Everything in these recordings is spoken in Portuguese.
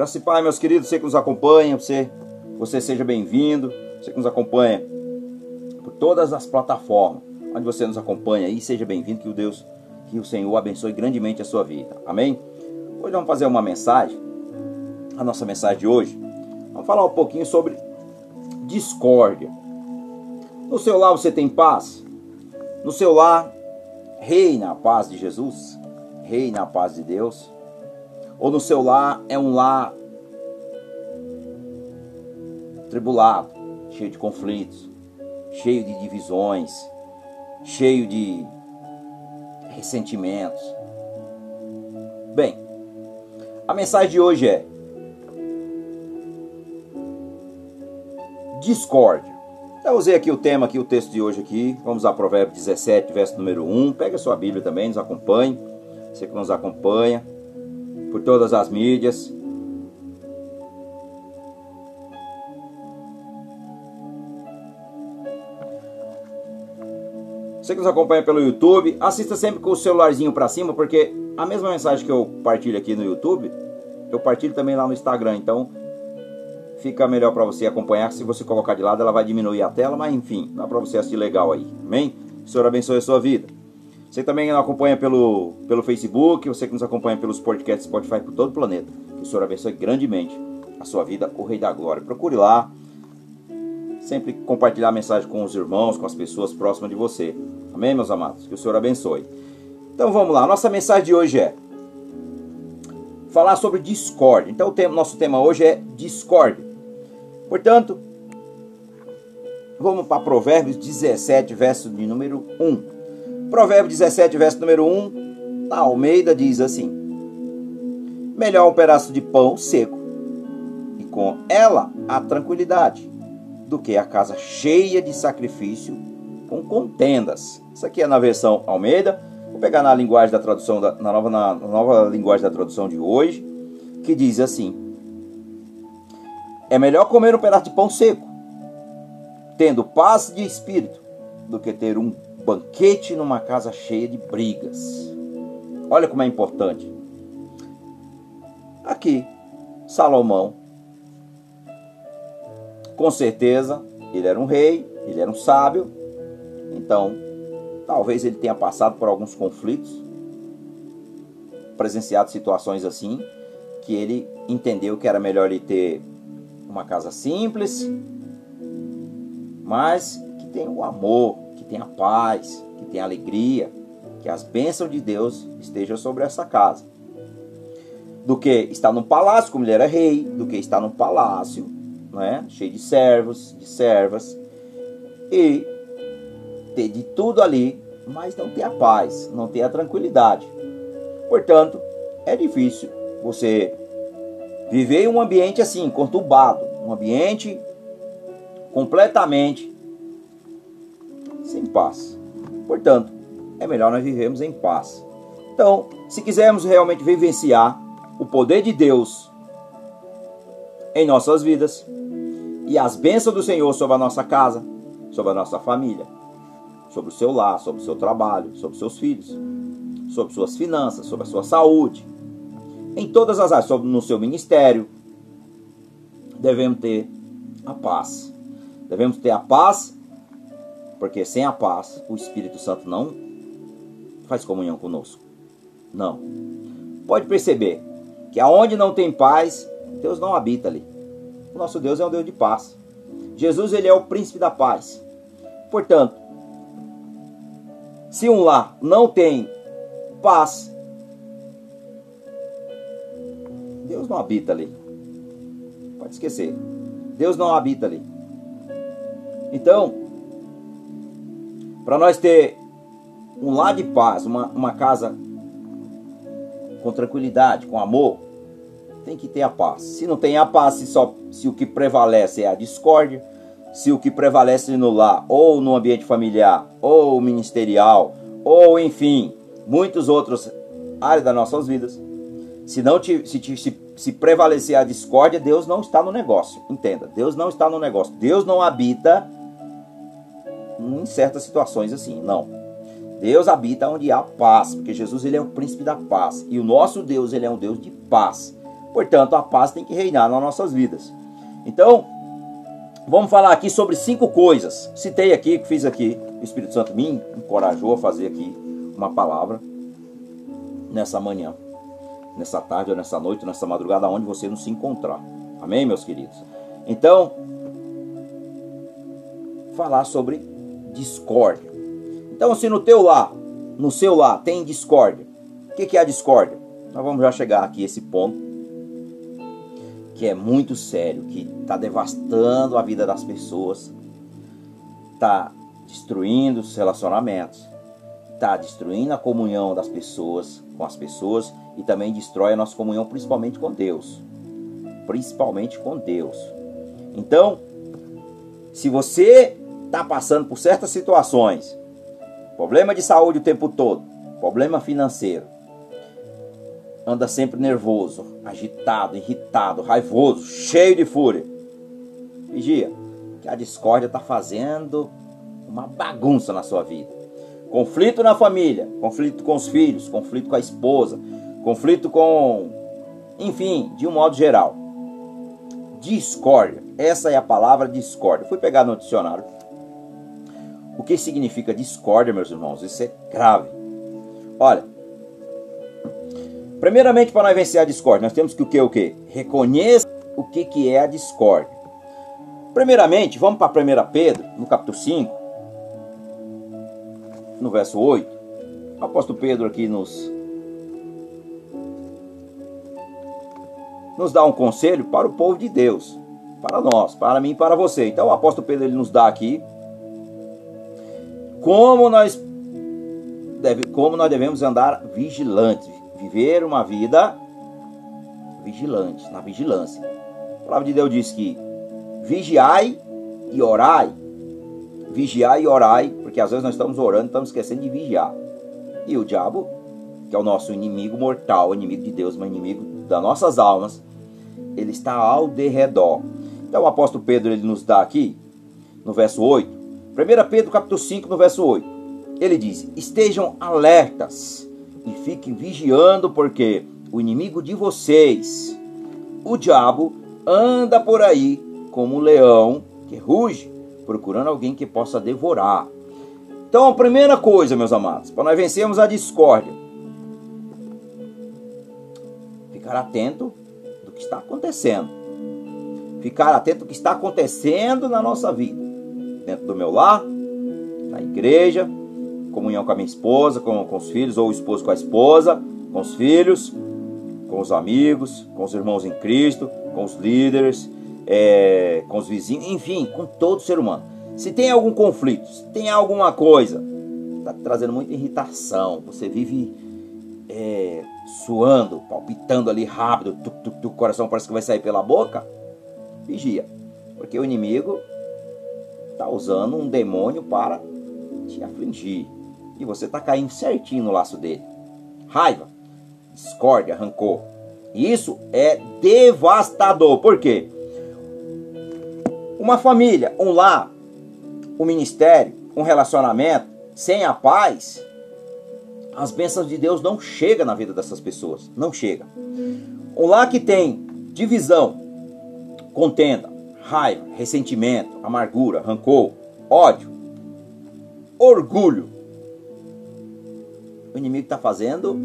Graça e Pai, meus queridos, você que nos acompanha, você, você seja bem-vindo, você que nos acompanha por todas as plataformas, onde você nos acompanha aí, seja bem-vindo, que o Deus, que o Senhor abençoe grandemente a sua vida. Amém? Hoje vamos fazer uma mensagem, a nossa mensagem de hoje. Vamos falar um pouquinho sobre discórdia. No seu lar você tem paz? No seu lar reina a paz de Jesus? Reina a paz de Deus? Ou no seu lar é um lar tribulado, cheio de conflitos, cheio de divisões, cheio de ressentimentos. Bem, a mensagem de hoje é discórdia. Eu usei aqui o tema, aqui o texto de hoje aqui. Vamos a Provérbio 17, verso número 1. Pega a sua Bíblia também, nos acompanhe. Você que nos acompanha por todas as mídias. Você que nos acompanha pelo YouTube, assista sempre com o celularzinho para cima, porque a mesma mensagem que eu partilho aqui no YouTube, eu partilho também lá no Instagram. Então, fica melhor para você acompanhar. Se você colocar de lado, ela vai diminuir a tela, mas enfim, dá para você assistir legal aí. Amém? O Senhor abençoe a sua vida. Você também nos acompanha pelo, pelo Facebook, você que nos acompanha pelos podcasts Spotify por todo o planeta. Que o Senhor abençoe grandemente a sua vida, o Rei da Glória. Procure lá. Sempre compartilhar a mensagem com os irmãos, com as pessoas próximas de você. Amém, meus amados? Que o Senhor abençoe. Então vamos lá. Nossa mensagem de hoje é falar sobre discórdia. Então o tema, nosso tema hoje é discórdia. Portanto, vamos para Provérbios 17, verso de número 1. Provérbio 17, verso número 1, na Almeida diz assim: Melhor um pedaço de pão seco e com ela a tranquilidade, do que a casa cheia de sacrifício com contendas. Isso aqui é na versão Almeida. Vou pegar na linguagem da tradução da, na, nova, na, na nova linguagem da tradução de hoje, que diz assim: É melhor comer um pedaço de pão seco, tendo paz de espírito, do que ter um banquete numa casa cheia de brigas. Olha como é importante. Aqui, Salomão, com certeza, ele era um rei, ele era um sábio, então talvez ele tenha passado por alguns conflitos, presenciado situações assim, que ele entendeu que era melhor ele ter uma casa simples, mas que tem o amor, tenha paz, que tenha alegria, que as bênçãos de Deus estejam sobre essa casa. Do que estar num palácio, como ele era rei, do que estar num palácio, né, cheio de servos, de servas, e ter de tudo ali, mas não ter a paz, não ter a tranquilidade. Portanto, é difícil você viver em um ambiente assim, conturbado, um ambiente completamente sem paz. Portanto, é melhor nós vivermos em paz. Então, se quisermos realmente vivenciar o poder de Deus em nossas vidas e as bênçãos do Senhor sobre a nossa casa, sobre a nossa família, sobre o seu lar, sobre o seu trabalho, sobre seus filhos, sobre suas finanças, sobre a sua saúde, em todas as áreas, sobre no seu ministério, devemos ter a paz. Devemos ter a paz porque sem a paz, o Espírito Santo não faz comunhão conosco. Não. Pode perceber que aonde não tem paz, Deus não habita ali. O nosso Deus é um Deus de paz. Jesus ele é o príncipe da paz. Portanto, se um lar não tem paz, Deus não habita ali. Pode esquecer. Deus não habita ali. Então, para nós ter um lar de paz, uma, uma casa com tranquilidade, com amor, tem que ter a paz. Se não tem a paz, se, só, se o que prevalece é a discórdia, se o que prevalece no lar, ou no ambiente familiar, ou ministerial, ou enfim, muitos outros áreas das nossas vidas, se não te, se, se, se prevalecer a discórdia, Deus não está no negócio. Entenda, Deus não está no negócio. Deus não habita em certas situações assim, não. Deus habita onde há paz, porque Jesus ele é o príncipe da paz e o nosso Deus ele é um Deus de paz. Portanto, a paz tem que reinar nas nossas vidas. Então, vamos falar aqui sobre cinco coisas. Citei aqui, fiz aqui, o Espírito Santo me encorajou a fazer aqui uma palavra nessa manhã, nessa tarde ou nessa noite, nessa madrugada, onde você não se encontrar. Amém, meus queridos? Então, falar sobre discórdia. Então, se no teu lar, no seu lar, tem discórdia, o que, que é a discórdia? Nós vamos já chegar aqui a esse ponto que é muito sério, que está devastando a vida das pessoas, está destruindo os relacionamentos, está destruindo a comunhão das pessoas com as pessoas e também destrói a nossa comunhão, principalmente com Deus. Principalmente com Deus. Então, se você está passando por certas situações, problema de saúde o tempo todo, problema financeiro, anda sempre nervoso, agitado, irritado, raivoso, cheio de fúria. Vigia, que a discórdia está fazendo uma bagunça na sua vida. Conflito na família, conflito com os filhos, conflito com a esposa, conflito com. Enfim, de um modo geral. Discórdia. Essa é a palavra discórdia. Fui pegar no dicionário. O que significa discórdia, meus irmãos? Isso é grave. Olha, Primeiramente, para nós vencer a discórdia, nós temos que o que? O que? Reconheça o que, que é a discórdia. Primeiramente, vamos para 1 Pedro, no capítulo 5, no verso 8. O apóstolo Pedro aqui nos, nos dá um conselho para o povo de Deus, para nós, para mim e para você. Então o apóstolo Pedro ele nos dá aqui como nós, deve, como nós devemos andar vigilantes viver uma vida vigilante, na vigilância. A palavra de Deus diz que vigiai e orai. Vigiai e orai, porque às vezes nós estamos orando e estamos esquecendo de vigiar. E o diabo, que é o nosso inimigo mortal, inimigo de Deus, mas inimigo das nossas almas, ele está ao derredor. Então o apóstolo Pedro ele nos dá aqui, no verso 8, 1 Pedro capítulo 5, no verso 8, ele diz: Estejam alertas e fiquem vigiando, porque o inimigo de vocês, o diabo, anda por aí como um leão que ruge, procurando alguém que possa devorar. Então, a primeira coisa, meus amados, para nós vencermos a discórdia, ficar atento do que está acontecendo. Ficar atento do que está acontecendo na nossa vida, dentro do meu lar, na igreja, comunhão com a minha esposa, com, com os filhos, ou o esposo com a esposa, com os filhos, com os amigos, com os irmãos em Cristo, com os líderes, é, com os vizinhos, enfim, com todo ser humano. Se tem algum conflito, se tem alguma coisa, está trazendo muita irritação, você vive é, suando, palpitando ali rápido, o coração parece que vai sair pela boca, vigia, porque o inimigo está usando um demônio para te afligir e você está caindo certinho no laço dele. Raiva, discórdia, rancor. Isso é devastador. Por quê? Uma família, um lar, um ministério, um relacionamento sem a paz, as bênçãos de Deus não chegam na vida dessas pessoas. Não chega. Um lar que tem divisão, contenda, raiva, ressentimento, amargura, rancor, ódio, orgulho, o inimigo está fazendo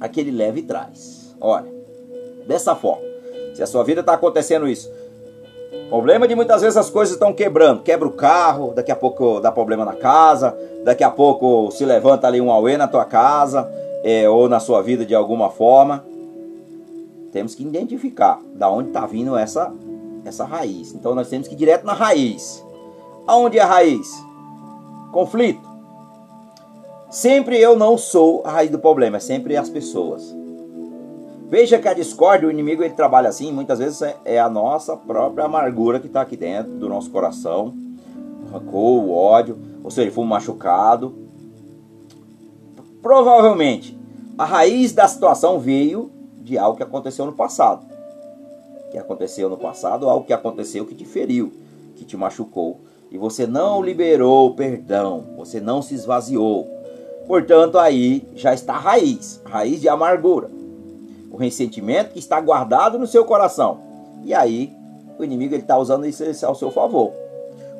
aquele leve traz. Olha, dessa forma. Se a sua vida está acontecendo isso, problema de muitas vezes as coisas estão quebrando. Quebra o carro, daqui a pouco dá problema na casa, daqui a pouco se levanta ali um auê na tua casa é, ou na sua vida de alguma forma. Temos que identificar da onde está vindo essa, essa raiz. Então nós temos que ir direto na raiz. Aonde é a raiz? Conflito Sempre eu não sou a raiz do problema, é sempre as pessoas. Veja que a discórdia, o inimigo ele trabalha assim, muitas vezes é, é a nossa própria amargura que está aqui dentro do nosso coração, o rancor, o ódio, ou seja, fomos machucado. Provavelmente a raiz da situação veio de algo que aconteceu no passado. Que aconteceu no passado, algo que aconteceu que te feriu, que te machucou. E você não liberou perdão, você não se esvaziou. Portanto, aí já está a raiz, a raiz de amargura. ressentimento que está guardado no seu coração. E aí, o inimigo está usando isso ao seu favor.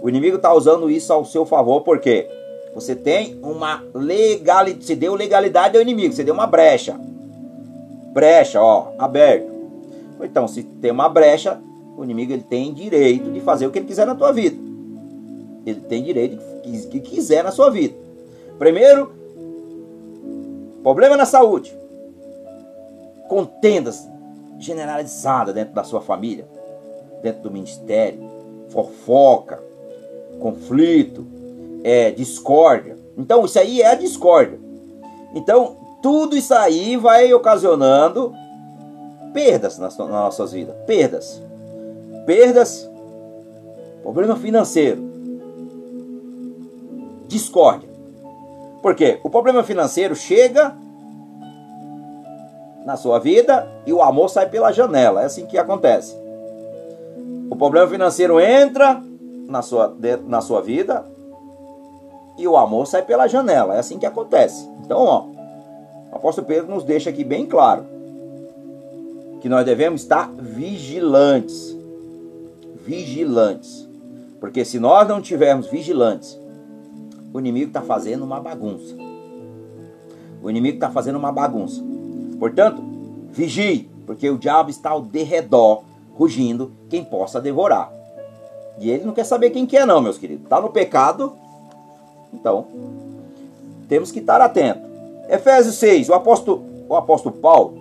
O inimigo está usando isso ao seu favor porque você tem uma legalidade, você deu legalidade ao inimigo, você deu uma brecha. Brecha, ó, aberto. Então, se tem uma brecha, o inimigo ele tem direito de fazer o que ele quiser na tua vida. Ele tem direito de que quiser na sua vida. Primeiro, problema na saúde. Contendas generalizadas dentro da sua família, dentro do ministério, fofoca, conflito, é, discórdia. Então, isso aí é a discórdia. Então, tudo isso aí vai ocasionando perdas nas, nas nossas vidas. Perdas. Perdas, problema financeiro, discórdia. Porque o problema financeiro chega na sua vida e o amor sai pela janela. É assim que acontece. O problema financeiro entra na sua, na sua vida e o amor sai pela janela. É assim que acontece. Então, ó, o apóstolo Pedro nos deixa aqui bem claro que nós devemos estar vigilantes. Vigilantes. Porque se nós não tivermos vigilantes, o inimigo está fazendo uma bagunça. O inimigo está fazendo uma bagunça. Portanto, vigie, porque o diabo está ao derredor, rugindo, quem possa devorar. E ele não quer saber quem que é não, meus queridos. Está no pecado, então temos que estar atentos. Efésios 6, o apóstolo, o apóstolo Paulo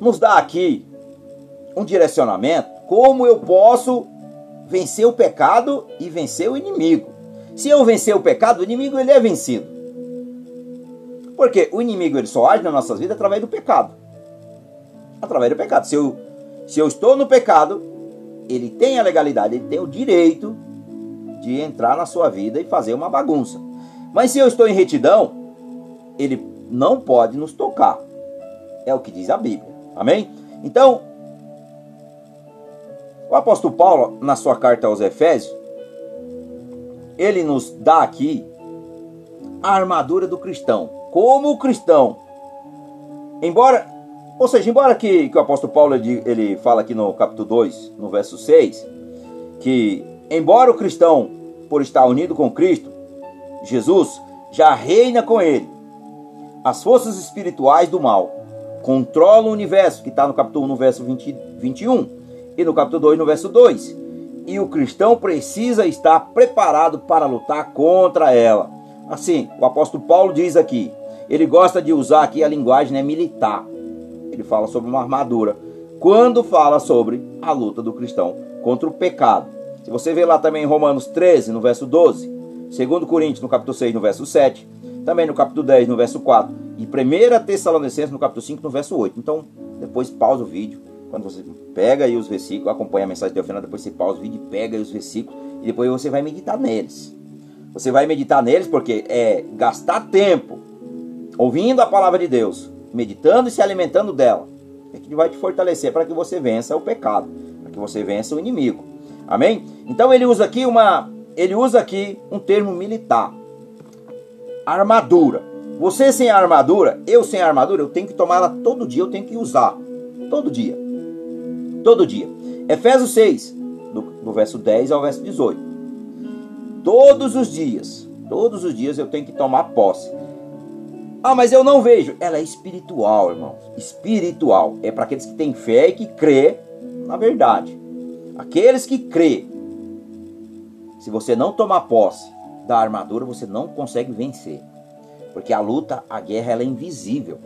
nos dá aqui um direcionamento como eu posso vencer o pecado e vencer o inimigo. Se eu vencer o pecado, o inimigo ele é vencido. Porque o inimigo ele só age nas nossas vidas através do pecado. Através do pecado. Se eu, se eu estou no pecado, ele tem a legalidade, ele tem o direito de entrar na sua vida e fazer uma bagunça. Mas se eu estou em retidão, ele não pode nos tocar. É o que diz a Bíblia. Amém? Então, o apóstolo Paulo, na sua carta aos Efésios, ele nos dá aqui a armadura do cristão. Como o cristão, embora, ou seja, embora que, que o apóstolo Paulo ele, ele fala aqui no capítulo 2, no verso 6, que embora o cristão, por estar unido com Cristo, Jesus já reina com ele, as forças espirituais do mal controlam o universo, que está no capítulo 1, no verso 20, 21, e no capítulo 2, no verso 2. E o cristão precisa estar preparado para lutar contra ela. Assim, o apóstolo Paulo diz aqui, ele gosta de usar aqui a linguagem né, militar. Ele fala sobre uma armadura. Quando fala sobre a luta do cristão contra o pecado. Se você vê lá também em Romanos 13, no verso 12, 2 Coríntios, no capítulo 6, no verso 7, também no capítulo 10, no verso 4, e 1 Tessalonicenses, no capítulo 5, no verso 8. Então, depois pausa o vídeo, quando você pega aí os versículos, acompanha a mensagem até o final, depois você pausa o vídeo, pega aí os versículos, e depois você vai meditar neles. Você vai meditar neles porque é gastar tempo ouvindo a palavra de Deus, meditando e se alimentando dela, é que vai te fortalecer para que você vença o pecado, para que você vença o inimigo. Amém? Então ele usa aqui uma, ele usa aqui um termo militar. Armadura. Você sem armadura, eu sem armadura, eu tenho que tomar ela todo dia, eu tenho que usar. Todo dia. Todo dia. Efésios 6, do, do verso 10 ao verso 18. Todos os dias, todos os dias eu tenho que tomar posse. Ah, mas eu não vejo. Ela é espiritual, irmãos. Espiritual. É para aqueles que têm fé e que crê na verdade. Aqueles que crê, se você não tomar posse da armadura, você não consegue vencer. Porque a luta, a guerra, ela é invisível.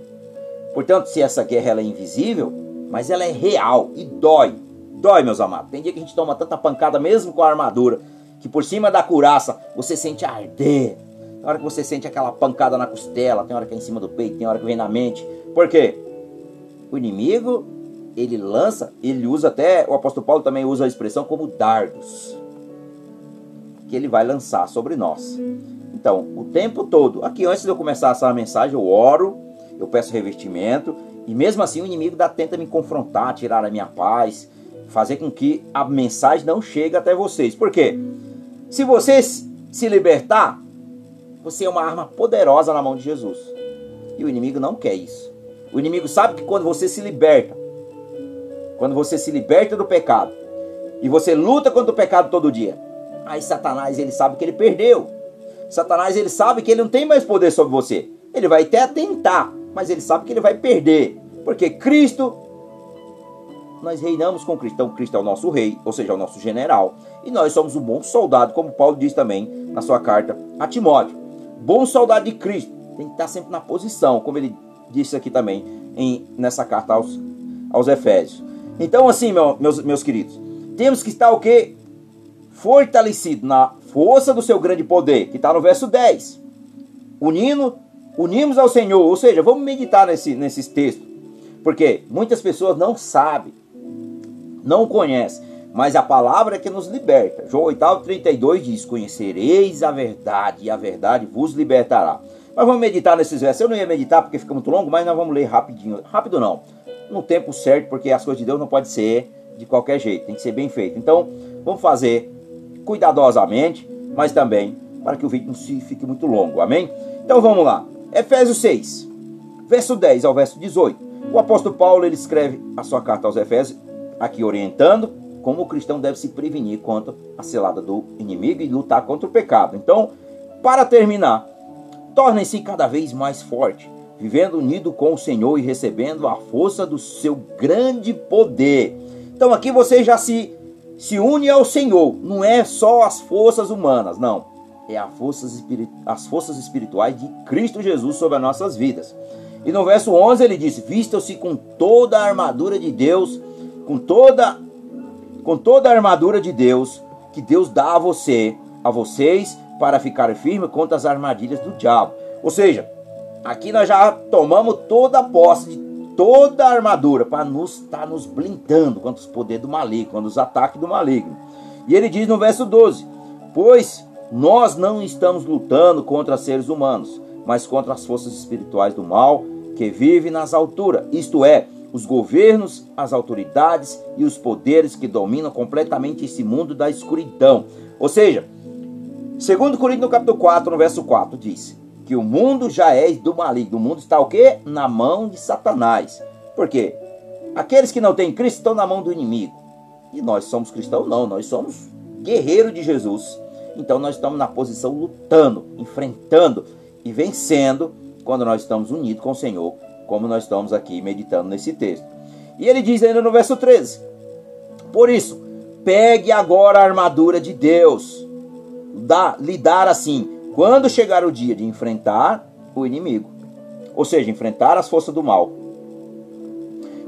Portanto, se essa guerra ela é invisível, mas ela é real e dói. Dói, meus amados. Tem dia que a gente toma tanta pancada mesmo com a armadura, que por cima da curaça você sente arder. Tem hora que você sente aquela pancada na costela, tem hora que é em cima do peito, tem hora que vem na mente. Por quê? O inimigo ele lança, ele usa até, o apóstolo Paulo também usa a expressão como dardos, que ele vai lançar sobre nós. Então, o tempo todo, aqui antes de eu começar essa mensagem, eu oro, eu peço revestimento, e mesmo assim o inimigo dá, tenta me confrontar, tirar a minha paz, fazer com que a mensagem não chegue até vocês. Por quê? Se vocês se libertar, você é uma arma poderosa na mão de Jesus. E o inimigo não quer isso. O inimigo sabe que quando você se liberta, quando você se liberta do pecado, e você luta contra o pecado todo dia, aí Satanás ele sabe que ele perdeu. Satanás ele sabe que ele não tem mais poder sobre você. Ele vai até tentar, mas ele sabe que ele vai perder, porque Cristo nós reinamos com Cristo. Então Cristo é o nosso rei, ou seja, é o nosso general, e nós somos um bom soldado, como Paulo diz também na sua carta a Timóteo. Bom soldado de Cristo tem que estar sempre na posição, como ele disse aqui também em, nessa carta aos, aos Efésios. Então, assim, meu, meus, meus queridos, temos que estar o quê? Fortalecido na força do seu grande poder, que está no verso 10. Unindo, unimos ao Senhor, ou seja, vamos meditar nesse, nesses textos. Porque muitas pessoas não sabem, não conhecem, mas a palavra é que nos liberta. João 8, 32 diz: Conhecereis a verdade, e a verdade vos libertará. Mas vamos meditar nesses versos. Eu não ia meditar porque fica muito longo, mas nós vamos ler rapidinho. Rápido não, no tempo certo, porque as coisas de Deus não pode ser de qualquer jeito, tem que ser bem feito. Então, vamos fazer cuidadosamente, mas também para que o vídeo não fique muito longo. Amém? Então vamos lá. Efésios 6, verso 10 ao verso 18. O apóstolo Paulo ele escreve a sua carta aos Efésios, aqui orientando como o cristão deve se prevenir contra a selada do inimigo e lutar contra o pecado. Então, para terminar, tornem-se cada vez mais forte, vivendo unido com o Senhor e recebendo a força do seu grande poder. Então aqui você já se se une ao Senhor, não é só as forças humanas, não. É as forças, as forças espirituais de Cristo Jesus sobre as nossas vidas. E no verso 11 ele diz: Vistam-se com toda a armadura de Deus, com toda com toda a armadura de Deus que Deus dá a você, a vocês, para ficar firme contra as armadilhas do diabo. Ou seja, aqui nós já tomamos toda a posse de toda a armadura para nos estar tá nos blindando contra os poderes do maligno, contra os ataques do maligno. E ele diz no verso 12: Pois nós não estamos lutando contra seres humanos, mas contra as forças espirituais do mal que vivem nas alturas, isto é, os governos, as autoridades e os poderes que dominam completamente esse mundo da escuridão. Ou seja, Segundo Coríntios capítulo 4, no verso 4, diz que o mundo já é do maligno. O mundo está o quê? Na mão de Satanás. Por quê? Aqueles que não têm Cristo estão na mão do inimigo. E nós somos cristãos? Não, nós somos guerreiros de Jesus. Então nós estamos na posição lutando, enfrentando e vencendo quando nós estamos unidos com o Senhor, como nós estamos aqui meditando nesse texto. E ele diz ainda no verso 13: Por isso, pegue agora a armadura de Deus dar, lidar assim quando chegar o dia de enfrentar o inimigo, ou seja, enfrentar as forças do mal.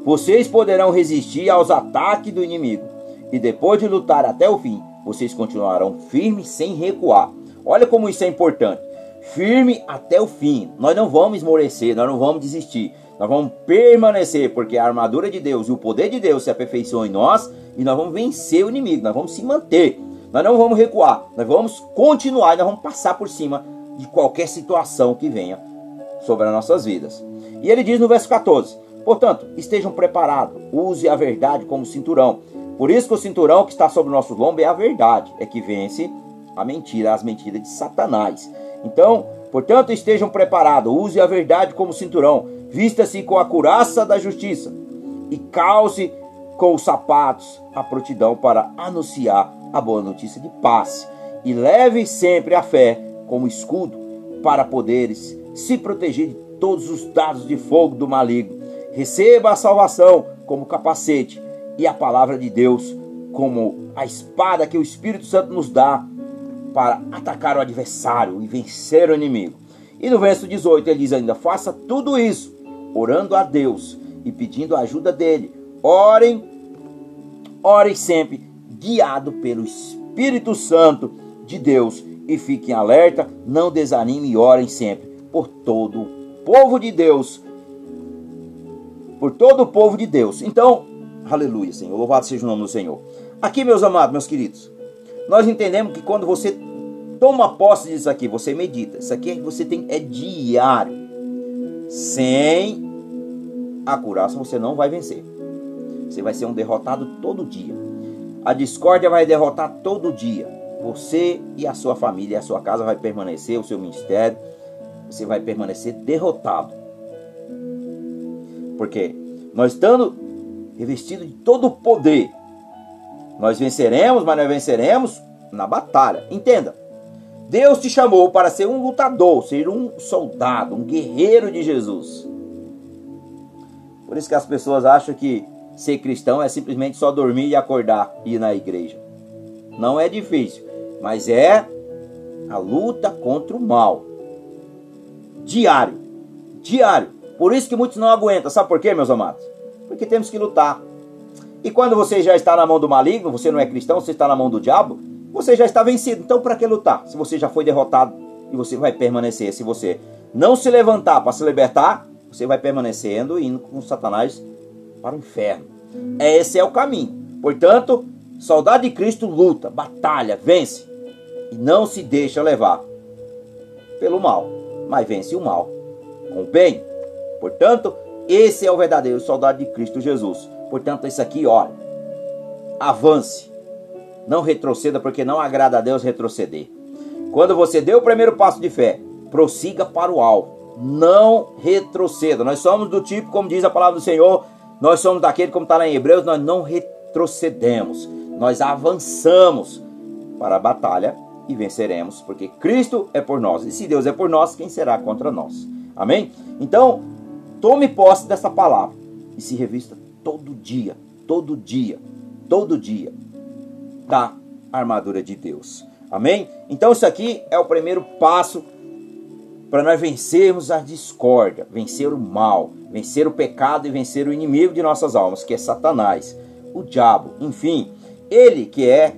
Vocês poderão resistir aos ataques do inimigo e depois de lutar até o fim, vocês continuarão firmes sem recuar. Olha como isso é importante. Firme até o fim. Nós não vamos esmorecer, nós não vamos desistir. Nós vamos permanecer, porque a armadura de Deus e o poder de Deus se aperfeiçoam em nós e nós vamos vencer o inimigo, nós vamos se manter. Nós não vamos recuar, nós vamos continuar, nós vamos passar por cima de qualquer situação que venha sobre as nossas vidas. E ele diz no verso 14: Portanto, estejam preparados, use a verdade como cinturão. Por isso que o cinturão que está sobre o nosso lombo é a verdade, é que vence a mentira, as mentiras de Satanás. Então, portanto, estejam preparados, use a verdade como cinturão, vista-se com a curaça da justiça e calce com os sapatos a prontidão para anunciar a boa notícia de paz. E leve sempre a fé como escudo para poderes se proteger de todos os dados de fogo do maligno. Receba a salvação como capacete e a palavra de Deus como a espada que o Espírito Santo nos dá para atacar o adversário e vencer o inimigo. E no verso 18 ele diz ainda: faça tudo isso orando a Deus e pedindo a ajuda dele. Orem, orem sempre guiado pelo Espírito Santo de Deus. E fiquem alerta, não desanime e orem sempre por todo o povo de Deus. Por todo o povo de Deus. Então, aleluia, Senhor. Louvado seja o nome do Senhor. Aqui, meus amados, meus queridos, nós entendemos que quando você toma posse disso aqui, você medita. Isso aqui você tem é diário. Sem a curaça você não vai vencer. Você vai ser um derrotado todo dia. A discórdia vai derrotar todo dia. Você e a sua família, a sua casa vai permanecer, o seu ministério, você vai permanecer derrotado. Porque nós estando revestidos de todo o poder, nós venceremos, mas nós venceremos na batalha. Entenda. Deus te chamou para ser um lutador, ser um soldado, um guerreiro de Jesus. Por isso que as pessoas acham que ser cristão é simplesmente só dormir e acordar e ir na igreja. Não é difícil, mas é a luta contra o mal. Diário. Diário. Por isso que muitos não aguentam. Sabe por quê, meus amados? Porque temos que lutar. E quando você já está na mão do maligno, você não é cristão, você está na mão do diabo, você já está vencido. Então, para que lutar? Se você já foi derrotado e você vai permanecer. Se você não se levantar para se libertar, você vai permanecendo indo com Satanás para o inferno. Esse é o caminho. Portanto, soldado de Cristo luta, batalha, vence e não se deixa levar pelo mal, mas vence o mal com o bem. Portanto, esse é o verdadeiro soldado de Cristo Jesus. Portanto, isso aqui, olha, avance, não retroceda, porque não agrada a Deus retroceder. Quando você deu o primeiro passo de fé, prossiga para o alvo, não retroceda. Nós somos do tipo, como diz a palavra do Senhor, nós somos daquele, como está lá em Hebreus, nós não retrocedemos, nós avançamos para a batalha e venceremos, porque Cristo é por nós. E se Deus é por nós, quem será contra nós? Amém? Então, tome posse dessa palavra e se revista todo dia, todo dia, todo dia da armadura de Deus. Amém? Então, isso aqui é o primeiro passo para nós vencermos a discórdia, vencer o mal, vencer o pecado e vencer o inimigo de nossas almas, que é Satanás, o diabo, enfim, ele que é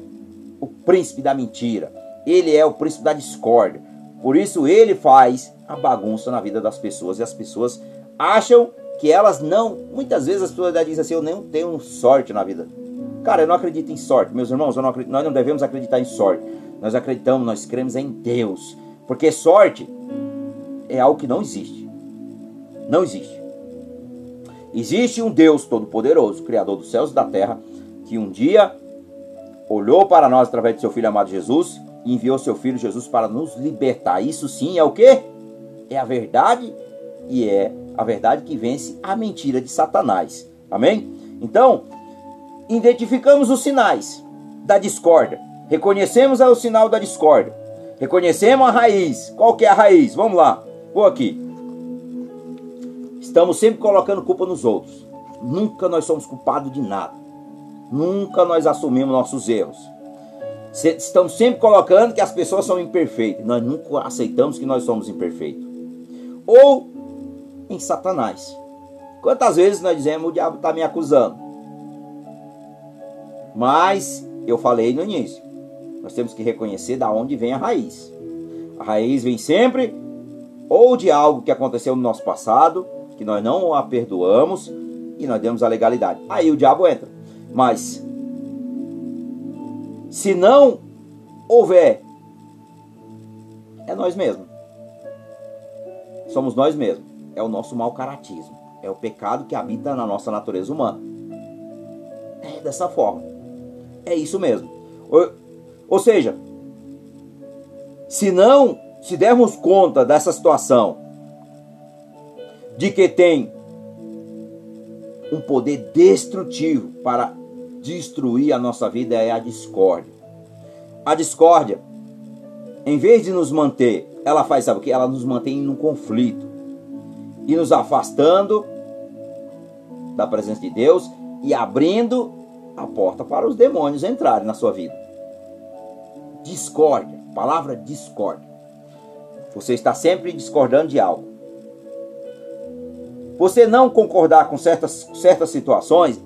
o príncipe da mentira, ele é o príncipe da discórdia. Por isso ele faz a bagunça na vida das pessoas e as pessoas acham que elas não, muitas vezes as pessoas dizem assim, eu não tenho sorte na vida. Cara, eu não acredito em sorte, meus irmãos, não acredito, nós não devemos acreditar em sorte. Nós acreditamos, nós cremos em Deus. Porque sorte é algo que não existe. Não existe. Existe um Deus todo-poderoso, Criador dos céus e da terra, que um dia olhou para nós através de seu Filho amado Jesus e enviou seu Filho Jesus para nos libertar. Isso sim é o que? É a verdade e é a verdade que vence a mentira de Satanás. Amém? Então, identificamos os sinais da discórdia. Reconhecemos o sinal da discórdia. Reconhecemos a raiz. Qual que é a raiz? Vamos lá. Vou aqui. Estamos sempre colocando culpa nos outros. Nunca nós somos culpados de nada. Nunca nós assumimos nossos erros. Estamos sempre colocando que as pessoas são imperfeitas. Nós nunca aceitamos que nós somos imperfeitos. Ou em Satanás. Quantas vezes nós dizemos o diabo está me acusando? Mas eu falei no início. Nós temos que reconhecer da onde vem a raiz. A raiz vem sempre ou de algo que aconteceu no nosso passado, que nós não a perdoamos e nós demos a legalidade. Aí o diabo entra. Mas se não houver, é nós mesmos. Somos nós mesmos. É o nosso mau caratismo. É o pecado que habita na nossa natureza humana. É dessa forma. É isso mesmo. Ou, ou seja, se não se dermos conta dessa situação, de que tem um poder destrutivo para destruir a nossa vida, é a discórdia. A discórdia, em vez de nos manter, ela faz, sabe o que? Ela nos mantém num conflito e nos afastando da presença de Deus e abrindo a porta para os demônios entrarem na sua vida. Discórdia, palavra discórdia. Você está sempre discordando de algo. Você não concordar com certas, certas situações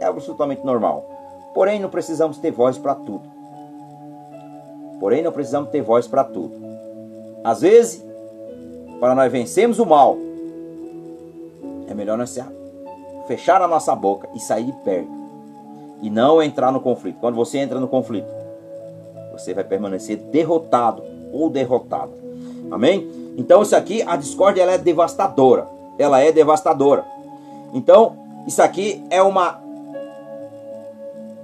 é absolutamente normal. Porém, não precisamos ter voz para tudo. Porém, não precisamos ter voz para tudo. Às vezes, para nós vencermos o mal, melhor nós fechar a nossa boca e sair de perto. E não entrar no conflito. Quando você entra no conflito, você vai permanecer derrotado ou derrotado. Amém? Então isso aqui, a discórdia ela é devastadora. Ela é devastadora. Então, isso aqui é uma.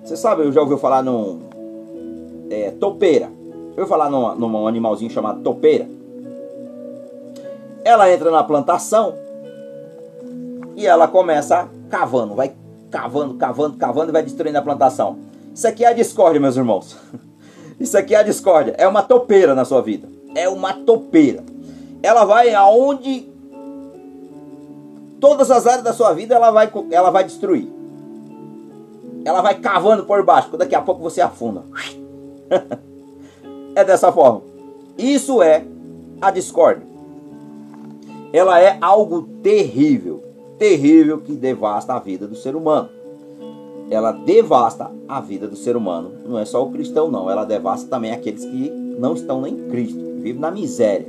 Você sabe, eu já ouviu falar num. É, topeira. Ouviu falar num, num animalzinho chamado topeira. Ela entra na plantação E ela começa cavando, vai cavando, cavando, cavando e vai destruindo a plantação. Isso aqui é a discórdia, meus irmãos. Isso aqui é a discórdia. É uma topeira na sua vida. É uma topeira. Ela vai aonde todas as áreas da sua vida ela vai, ela vai destruir. Ela vai cavando por baixo, daqui a pouco você afunda. é dessa forma. Isso é a discórdia. Ela é algo terrível, terrível que devasta a vida do ser humano. Ela devasta a vida do ser humano. Não é só o cristão, não. Ela devasta também aqueles que não estão nem em Cristo, que vivem na miséria.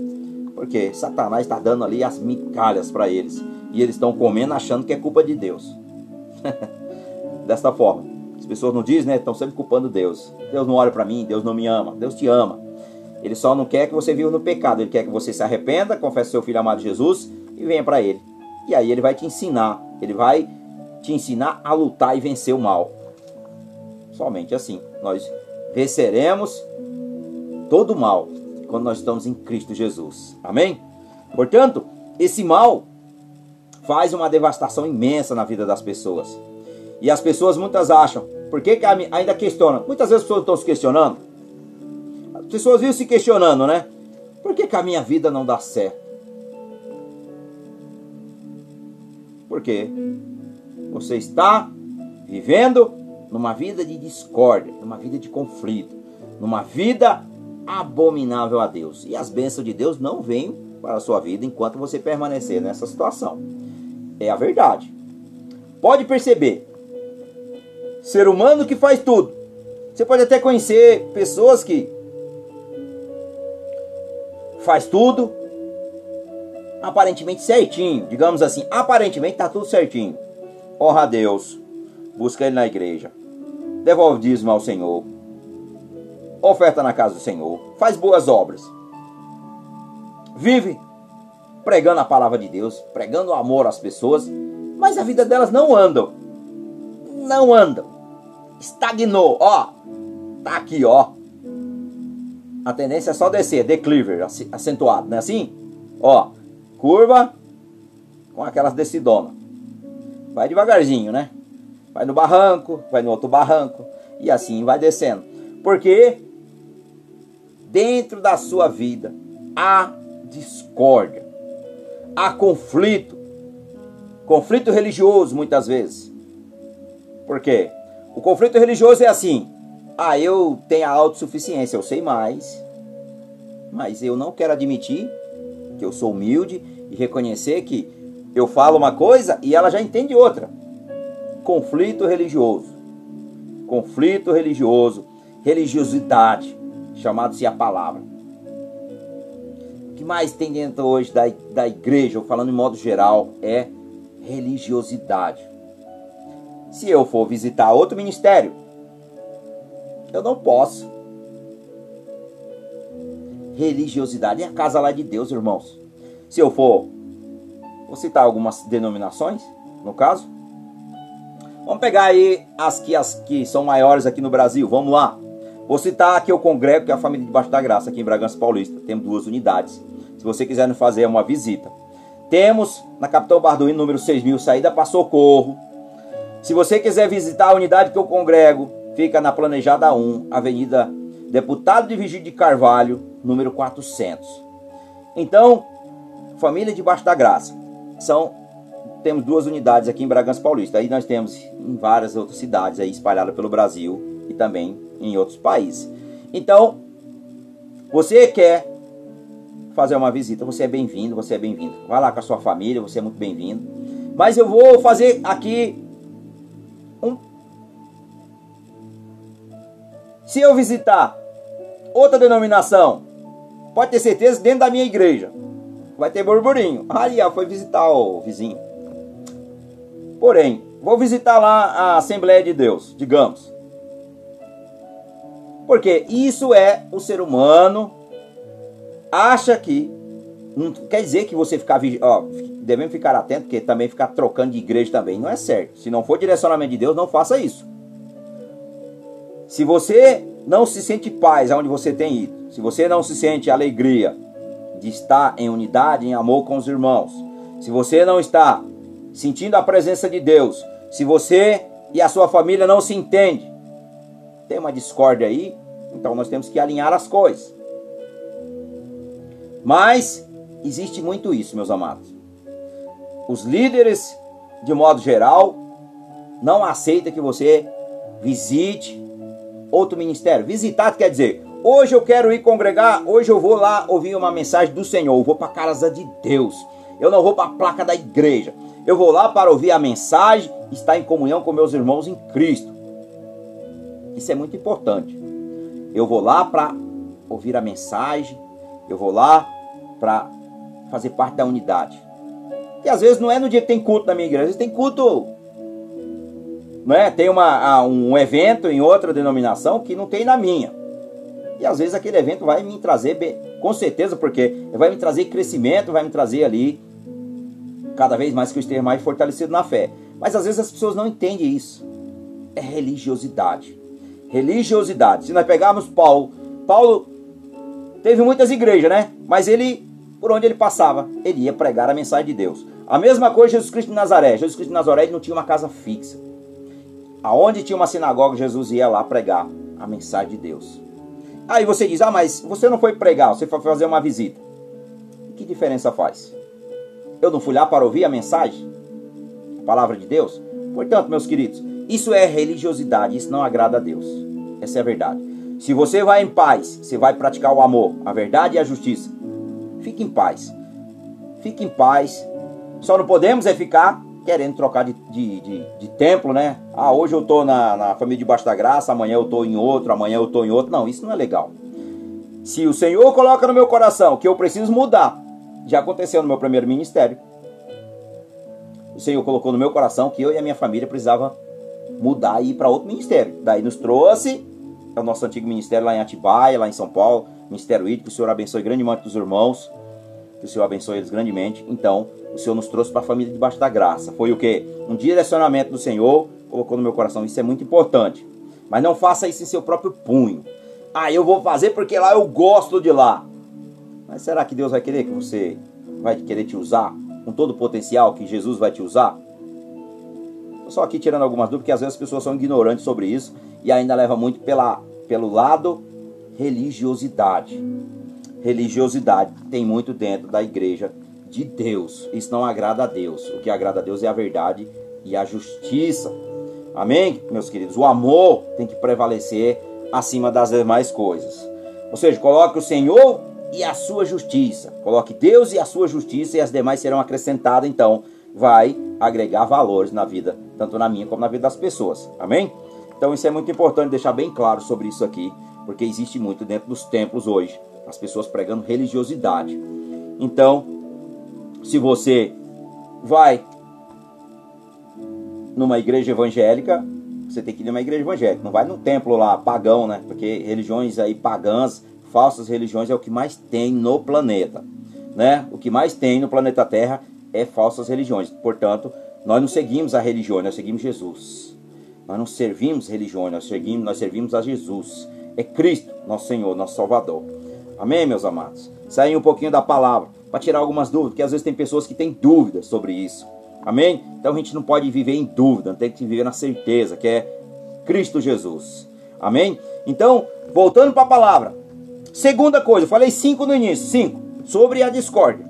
Porque Satanás está dando ali as migalhas para eles. E eles estão comendo achando que é culpa de Deus. Desta forma. As pessoas não dizem, né? Estão sempre culpando Deus. Deus não olha para mim, Deus não me ama. Deus te ama. Ele só não quer que você viva no pecado. Ele quer que você se arrependa, confesse seu filho amado Jesus e venha para ele. E aí ele vai te ensinar. Ele vai te ensinar a lutar e vencer o mal. Somente assim nós venceremos todo o mal quando nós estamos em Cristo Jesus. Amém? Portanto, esse mal faz uma devastação imensa na vida das pessoas. E as pessoas muitas acham, por que, que ainda questionam? Muitas vezes as pessoas estão se questionando. As pessoas vivem se questionando, né? Por que, que a minha vida não dá certo? Por quê? Você está vivendo numa vida de discórdia, numa vida de conflito, numa vida abominável a Deus. E as bênçãos de Deus não vêm para a sua vida enquanto você permanecer nessa situação. É a verdade. Pode perceber. Ser humano que faz tudo. Você pode até conhecer pessoas que faz tudo aparentemente certinho, digamos assim, aparentemente está tudo certinho. Honra a Deus, busca Ele na igreja, devolve dízimo ao Senhor, oferta na casa do Senhor, faz boas obras, vive pregando a palavra de Deus, pregando o amor às pessoas, mas a vida delas não andam. Não andam. Estagnou, ó. Tá aqui, ó. A tendência é só descer, declive, acentuado, não é assim? Ó, curva com aquelas descidonas. Vai devagarzinho, né? Vai no barranco, vai no outro barranco e assim vai descendo. Porque dentro da sua vida há discórdia há conflito. Conflito religioso, muitas vezes. Por quê? O conflito religioso é assim: ah, eu tenho a autossuficiência, eu sei mais, mas eu não quero admitir que eu sou humilde e reconhecer que eu falo uma coisa e ela já entende outra. Conflito religioso. Conflito religioso, religiosidade, chamado-se a palavra que mais tem dentro hoje da, da igreja, falando em modo geral, é religiosidade. Se eu for visitar outro ministério, eu não posso. Religiosidade é a casa lá de Deus, irmãos. Se eu for, vou citar algumas denominações, no caso. Vamos pegar aí as que, as que são maiores aqui no Brasil. Vamos lá. Vou citar aqui o congrego, que é a família debaixo da graça, aqui em Bragança Paulista. Temos duas unidades. Se você quiser fazer uma visita. Temos na Capitão Barduino, número 6000, saída para Socorro. Se você quiser visitar a unidade que eu congrego, fica na Planejada 1, Avenida Deputado de Vigílio de Carvalho, número 400. Então, família debaixo da graça. São temos duas unidades aqui em Bragança Paulista. Aí nós temos em várias outras cidades aí espalhadas pelo Brasil e também em outros países. Então, você quer fazer uma visita, você é bem-vindo, você é bem-vindo. Vai lá com a sua família, você é muito bem-vindo. Mas eu vou fazer aqui um Se eu visitar outra denominação, pode ter certeza dentro da minha igreja vai ter burburinho. Aí, ó, foi visitar o vizinho. Porém, vou visitar lá a Assembleia de Deus, digamos. Porque isso é o ser humano acha que não quer dizer que você ficar ó, devemos ficar atento, porque também ficar trocando de igreja também não é certo. Se não for direcionamento de Deus, não faça isso. Se você não se sente paz aonde você tem ido, se você não se sente alegria de estar em unidade, em amor com os irmãos, se você não está sentindo a presença de Deus, se você e a sua família não se entendem, tem uma discórdia aí, então nós temos que alinhar as coisas. Mas existe muito isso, meus amados. Os líderes, de modo geral, não aceitam que você visite outro ministério. Visitar quer dizer, hoje eu quero ir congregar, hoje eu vou lá ouvir uma mensagem do Senhor, eu vou para a casa de Deus. Eu não vou para a placa da igreja. Eu vou lá para ouvir a mensagem, estar em comunhão com meus irmãos em Cristo. Isso é muito importante. Eu vou lá para ouvir a mensagem, eu vou lá para fazer parte da unidade. E às vezes não é no dia que tem culto na minha igreja, às vezes tem culto. Não é? Tem uma, um evento em outra denominação que não tem na minha. E às vezes aquele evento vai me trazer, com certeza, porque vai me trazer crescimento, vai me trazer ali cada vez mais que eu esteja mais fortalecido na fé. Mas às vezes as pessoas não entendem isso. É religiosidade. Religiosidade. Se nós pegarmos Paulo, Paulo teve muitas igrejas, né? Mas ele, por onde ele passava, ele ia pregar a mensagem de Deus. A mesma coisa Jesus Cristo de Nazaré. Jesus Cristo de Nazaré não tinha uma casa fixa. Aonde tinha uma sinagoga, Jesus ia lá pregar a mensagem de Deus. Aí você diz: Ah, mas você não foi pregar, você foi fazer uma visita. Que diferença faz? Eu não fui lá para ouvir a mensagem? A palavra de Deus? Portanto, meus queridos, isso é religiosidade, isso não agrada a Deus. Essa é a verdade. Se você vai em paz, você vai praticar o amor, a verdade e a justiça. Fique em paz. Fique em paz. Só não podemos é ficar querendo trocar de, de, de, de templo, né? Ah, hoje eu estou na, na família debaixo da graça, amanhã eu estou em outro, amanhã eu estou em outro. Não, isso não é legal. Se o Senhor coloca no meu coração que eu preciso mudar, já aconteceu no meu primeiro ministério. O Senhor colocou no meu coração que eu e a minha família precisava mudar e ir para outro ministério. Daí nos trouxe é o nosso antigo ministério lá em Atibaia, lá em São Paulo, Ministério Ídolo, que o Senhor abençoe grandemente os irmãos, que o Senhor abençoe eles grandemente. Então, o Senhor nos trouxe para a família debaixo da graça. Foi o que? Um direcionamento do Senhor, colocou no meu coração. Isso é muito importante. Mas não faça isso em seu próprio punho. Ah, eu vou fazer porque lá eu gosto de lá. Mas será que Deus vai querer que você vai querer te usar com todo o potencial que Jesus vai te usar? Estou só aqui tirando algumas dúvidas, porque às vezes as pessoas são ignorantes sobre isso e ainda leva muito pela, pelo lado religiosidade. Religiosidade tem muito dentro da igreja de Deus. Isso não agrada a Deus. O que agrada a Deus é a verdade e a justiça. Amém, meus queridos? O amor tem que prevalecer acima das demais coisas. Ou seja, coloque o Senhor e a sua justiça. Coloque Deus e a sua justiça e as demais serão acrescentadas. Então, vai agregar valores na vida, tanto na minha como na vida das pessoas. Amém? Então, isso é muito importante deixar bem claro sobre isso aqui, porque existe muito dentro dos templos hoje, as pessoas pregando religiosidade. Então, se você vai numa igreja evangélica, você tem que ir numa igreja evangélica, não vai num templo lá pagão, né? Porque religiões aí pagãs falsas religiões é o que mais tem no planeta, né? O que mais tem no planeta Terra é falsas religiões. Portanto, nós não seguimos a religião, nós seguimos Jesus. Nós não servimos religiões, nós servimos, nós servimos a Jesus. É Cristo, nosso Senhor, nosso Salvador. Amém, meus amados? Sair um pouquinho da palavra para tirar algumas dúvidas, porque às vezes tem pessoas que têm dúvidas sobre isso. Amém? Então a gente não pode viver em dúvida, tem que viver na certeza que é Cristo Jesus. Amém? Então, voltando para a palavra, Segunda coisa, eu falei cinco no início, cinco, sobre a discórdia.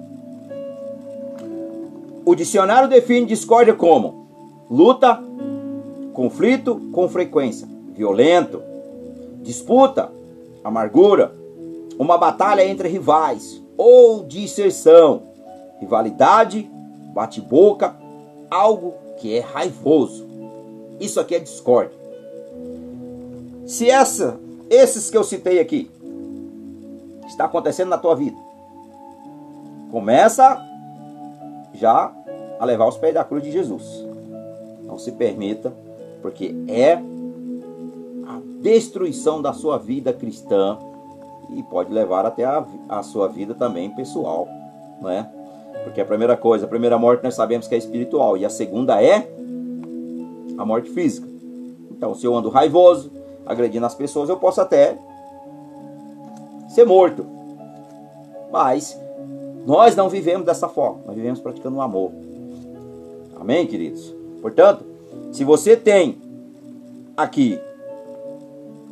O dicionário define discórdia como luta, conflito com frequência, violento, disputa, amargura, uma batalha entre rivais ou disserção, rivalidade, bate-boca, algo que é raivoso. Isso aqui é discórdia. Se essa, esses que eu citei aqui, está acontecendo na tua vida. Começa já a levar os pés da cruz de Jesus. Não se permita, porque é a destruição da sua vida cristã e pode levar até a, a sua vida também pessoal, não é? Porque a primeira coisa, a primeira morte nós sabemos que é espiritual e a segunda é a morte física. Então, se eu ando raivoso, agredindo as pessoas, eu posso até ser morto. Mas nós não vivemos dessa forma, nós vivemos praticando o amor. Amém, queridos? Portanto, se você tem aqui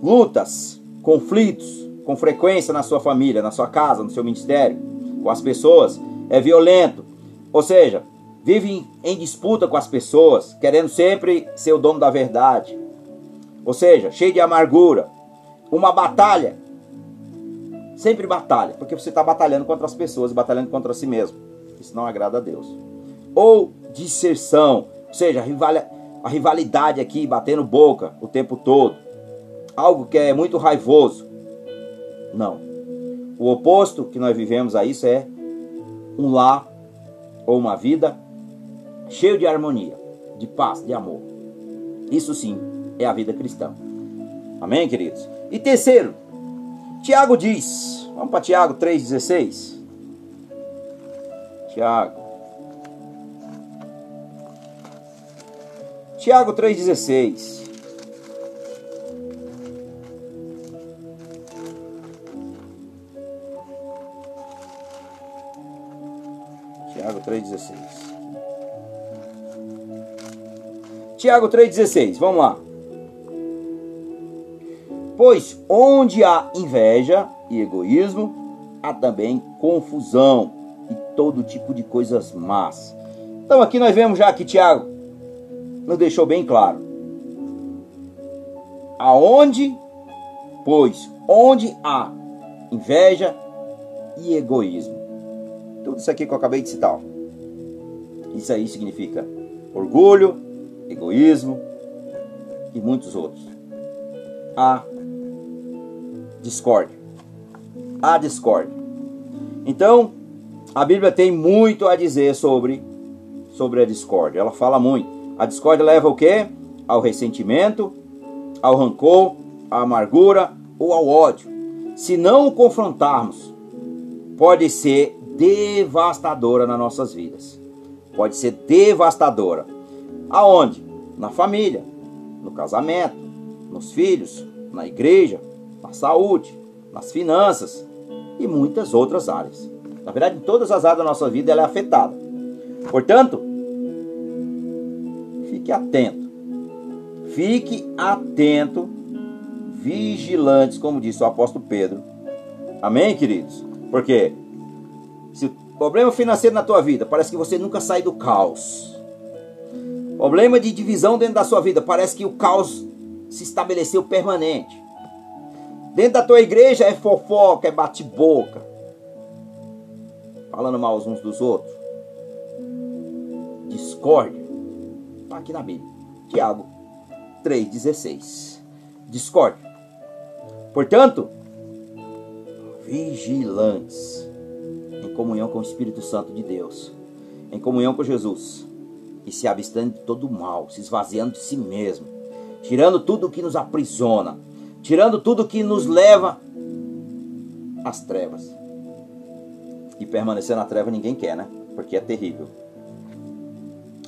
lutas, conflitos com frequência na sua família, na sua casa, no seu ministério, com as pessoas, é violento, ou seja, vive em disputa com as pessoas, querendo sempre ser o dono da verdade, ou seja, cheio de amargura, uma batalha, sempre batalha, porque você está batalhando contra as pessoas, batalhando contra si mesmo, isso não agrada a Deus, ou disserção, ou seja, a rivalidade aqui batendo boca o tempo todo, algo que é muito raivoso. Não. O oposto que nós vivemos a isso é um lar ou uma vida cheio de harmonia, de paz, de amor. Isso sim é a vida cristã. Amém, queridos? E terceiro, Tiago diz, vamos para Tiago 3,16. Tiago. Tiago 3,16. 3,16. Tiago 3,16, vamos lá. Pois onde há inveja e egoísmo, há também confusão e todo tipo de coisas más. Então aqui nós vemos já que Tiago nos deixou bem claro. Aonde, pois, onde há inveja e egoísmo, tudo isso aqui que eu acabei de citar. Isso aí significa orgulho, egoísmo e muitos outros. A discórdia. A discórdia. Então, a Bíblia tem muito a dizer sobre, sobre a discórdia. Ela fala muito. A discórdia leva o quê? Ao ressentimento, ao rancor, à amargura ou ao ódio. Se não o confrontarmos, pode ser devastadora nas nossas vidas. Pode ser devastadora. Aonde? Na família, no casamento, nos filhos, na igreja, na saúde, nas finanças e muitas outras áreas. Na verdade, em todas as áreas da nossa vida ela é afetada. Portanto, fique atento. Fique atento, vigilantes, como disse o apóstolo Pedro. Amém, queridos? Porque se problema financeiro na tua vida parece que você nunca sai do caos. Problema de divisão dentro da sua vida, parece que o caos se estabeleceu permanente. Dentro da tua igreja é fofoca, é bate-boca. Falando mal uns dos outros. Discórdia. Está aqui na Bíblia. Tiago 3,16. Discórdia. Portanto, vigilantes comunhão com o Espírito Santo de Deus, em comunhão com Jesus, e se abstendo de todo o mal, se esvaziando de si mesmo, tirando tudo que nos aprisiona, tirando tudo que nos leva às trevas. E permanecer na treva ninguém quer, né? Porque é terrível.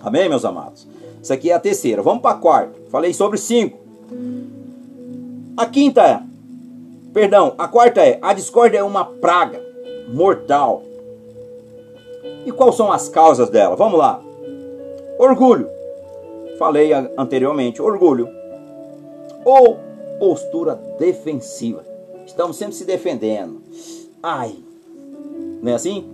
Amém, meus amados? Isso aqui é a terceira. Vamos para a quarta. Falei sobre cinco. A quinta é, perdão, a quarta é: a discórdia é uma praga mortal e quais são as causas dela? Vamos lá. Orgulho. Falei anteriormente, orgulho. Ou postura defensiva. Estamos sempre se defendendo. Ai. Não é assim?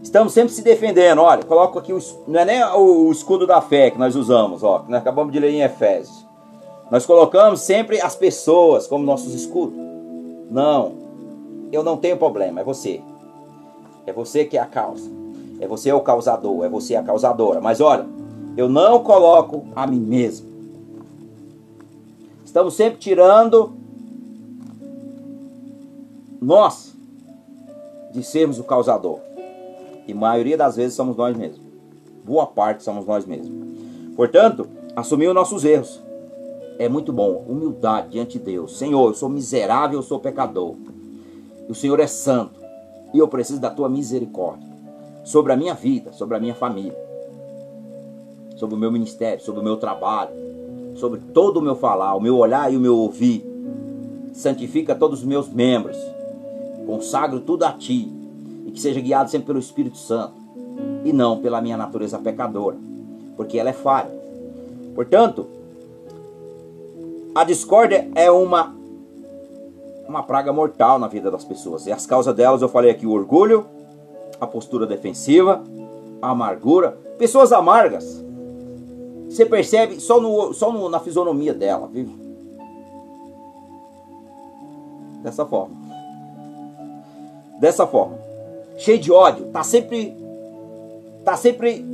Estamos sempre se defendendo. Olha, coloco aqui o, não é nem o escudo da fé que nós usamos, ó, que nós acabamos de ler em Efésios. Nós colocamos sempre as pessoas como nossos escudos. Não. Eu não tenho problema, é você. É você que é a causa. É você o causador, é você a causadora. Mas olha, eu não coloco a mim mesmo. Estamos sempre tirando nós de sermos o causador. E a maioria das vezes somos nós mesmos. Boa parte somos nós mesmos. Portanto, assumir os nossos erros. É muito bom. Humildade diante de Deus. Senhor, eu sou miserável, eu sou pecador. O Senhor é santo. E eu preciso da tua misericórdia sobre a minha vida, sobre a minha família, sobre o meu ministério, sobre o meu trabalho, sobre todo o meu falar, o meu olhar e o meu ouvir. Santifica todos os meus membros, consagro tudo a ti e que seja guiado sempre pelo Espírito Santo e não pela minha natureza pecadora. porque ela é falha. Portanto, a discórdia é uma uma praga mortal na vida das pessoas. E as causas delas eu falei aqui o orgulho, a postura defensiva, a amargura, pessoas amargas. Você percebe só, no, só no, na fisionomia dela, viu? Dessa forma. Dessa forma. Cheio de ódio, tá sempre tá sempre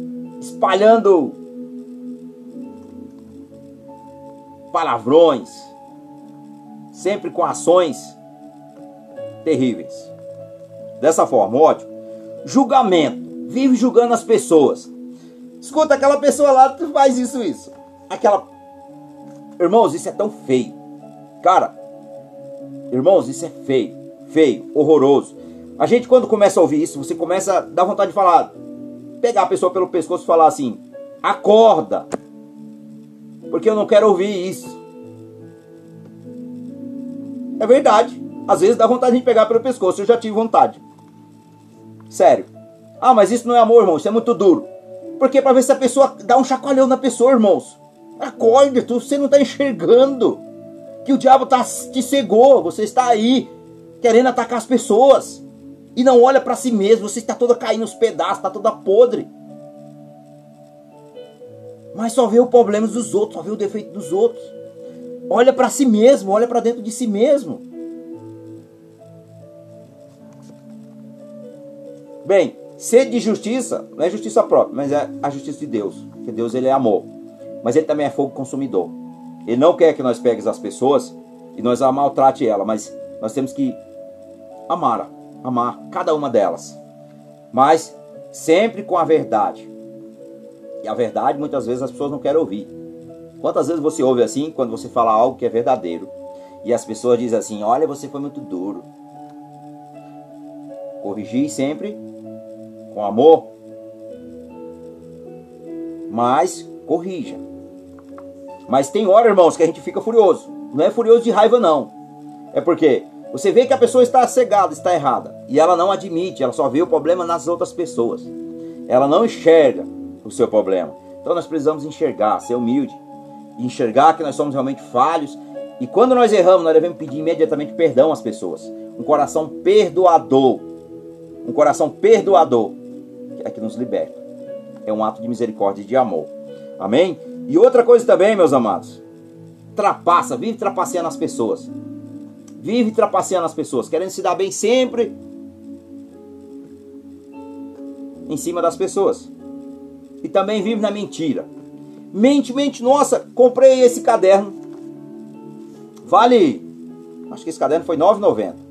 espalhando palavrões, sempre com ações terríveis. Dessa forma, ódio. Julgamento, vive julgando as pessoas. Escuta, aquela pessoa lá faz isso, isso. Aquela. Irmãos, isso é tão feio. Cara, irmãos, isso é feio. Feio, horroroso. A gente, quando começa a ouvir isso, você começa a dar vontade de falar. Pegar a pessoa pelo pescoço e falar assim: acorda. Porque eu não quero ouvir isso. É verdade. Às vezes dá vontade de pegar pelo pescoço. Eu já tive vontade. Sério. Ah, mas isso não é amor, irmão. Isso é muito duro. Porque para ver se a pessoa dá um chacoalhão na pessoa, irmãos. Acorde, tu, você não está enxergando que o diabo tá, te cegou. Você está aí querendo atacar as pessoas e não olha para si mesmo. Você está toda caindo nos pedaços, está toda podre. Mas só vê o problema dos outros, só vê o defeito dos outros. Olha para si mesmo, olha para dentro de si mesmo. Bem, Sede de justiça não é justiça própria, mas é a justiça de Deus. Porque Deus ele é amor. Mas ele também é fogo consumidor. Ele não quer que nós peguemos as pessoas e nós a maltrate ela, mas nós temos que amar, amar cada uma delas. Mas sempre com a verdade. E a verdade muitas vezes as pessoas não querem ouvir. Quantas vezes você ouve assim quando você fala algo que é verdadeiro e as pessoas dizem assim: "Olha, você foi muito duro". Corrigir sempre com amor, mas corrija. Mas tem hora, irmãos, que a gente fica furioso. Não é furioso de raiva, não. É porque você vê que a pessoa está cegada, está errada. E ela não admite, ela só vê o problema nas outras pessoas. Ela não enxerga o seu problema. Então nós precisamos enxergar, ser humilde. Enxergar que nós somos realmente falhos. E quando nós erramos, nós devemos pedir imediatamente perdão às pessoas. Um coração perdoador. Um coração perdoador é que nos liberta. É um ato de misericórdia e de amor. Amém? E outra coisa também, meus amados. Trapaça, vive trapaceando as pessoas. Vive trapaceando as pessoas, querendo se dar bem sempre em cima das pessoas. E também vive na mentira. Mente, mente, nossa, comprei esse caderno. Vale, acho que esse caderno foi R$ 9,90.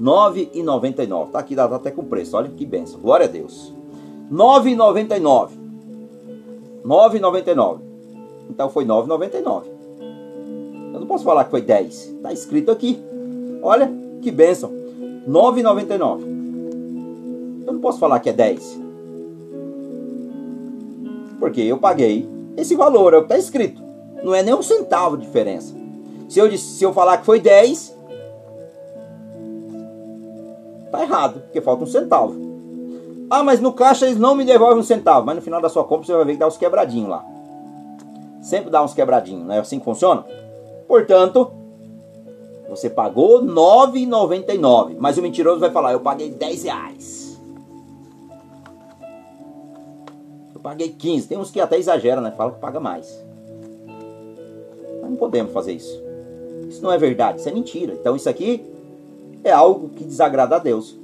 9,99. Tá aqui, dá até com preço. Olha que benção. Glória a Deus. 9,99. 9,99. Então foi 9,99. Eu não posso falar que foi 10. Tá escrito aqui. Olha que benção. 9,99. Eu não posso falar que é 10. Porque eu paguei esse valor, é o que está escrito. Não é nem um centavo de diferença. Se eu, se eu falar que foi 10, Tá errado, porque falta um centavo. Ah, mas no caixa eles não me devolvem um centavo. Mas no final da sua compra você vai ver que dá uns quebradinhos lá. Sempre dá uns quebradinhos, não é assim que funciona? Portanto, você pagou R$ 9,99. Mas o mentiroso vai falar, eu paguei 10 reais. Eu paguei 15. Tem uns que até exageram, né? Fala que paga mais. Mas não podemos fazer isso. Isso não é verdade, isso é mentira. Então isso aqui é algo que desagrada a Deus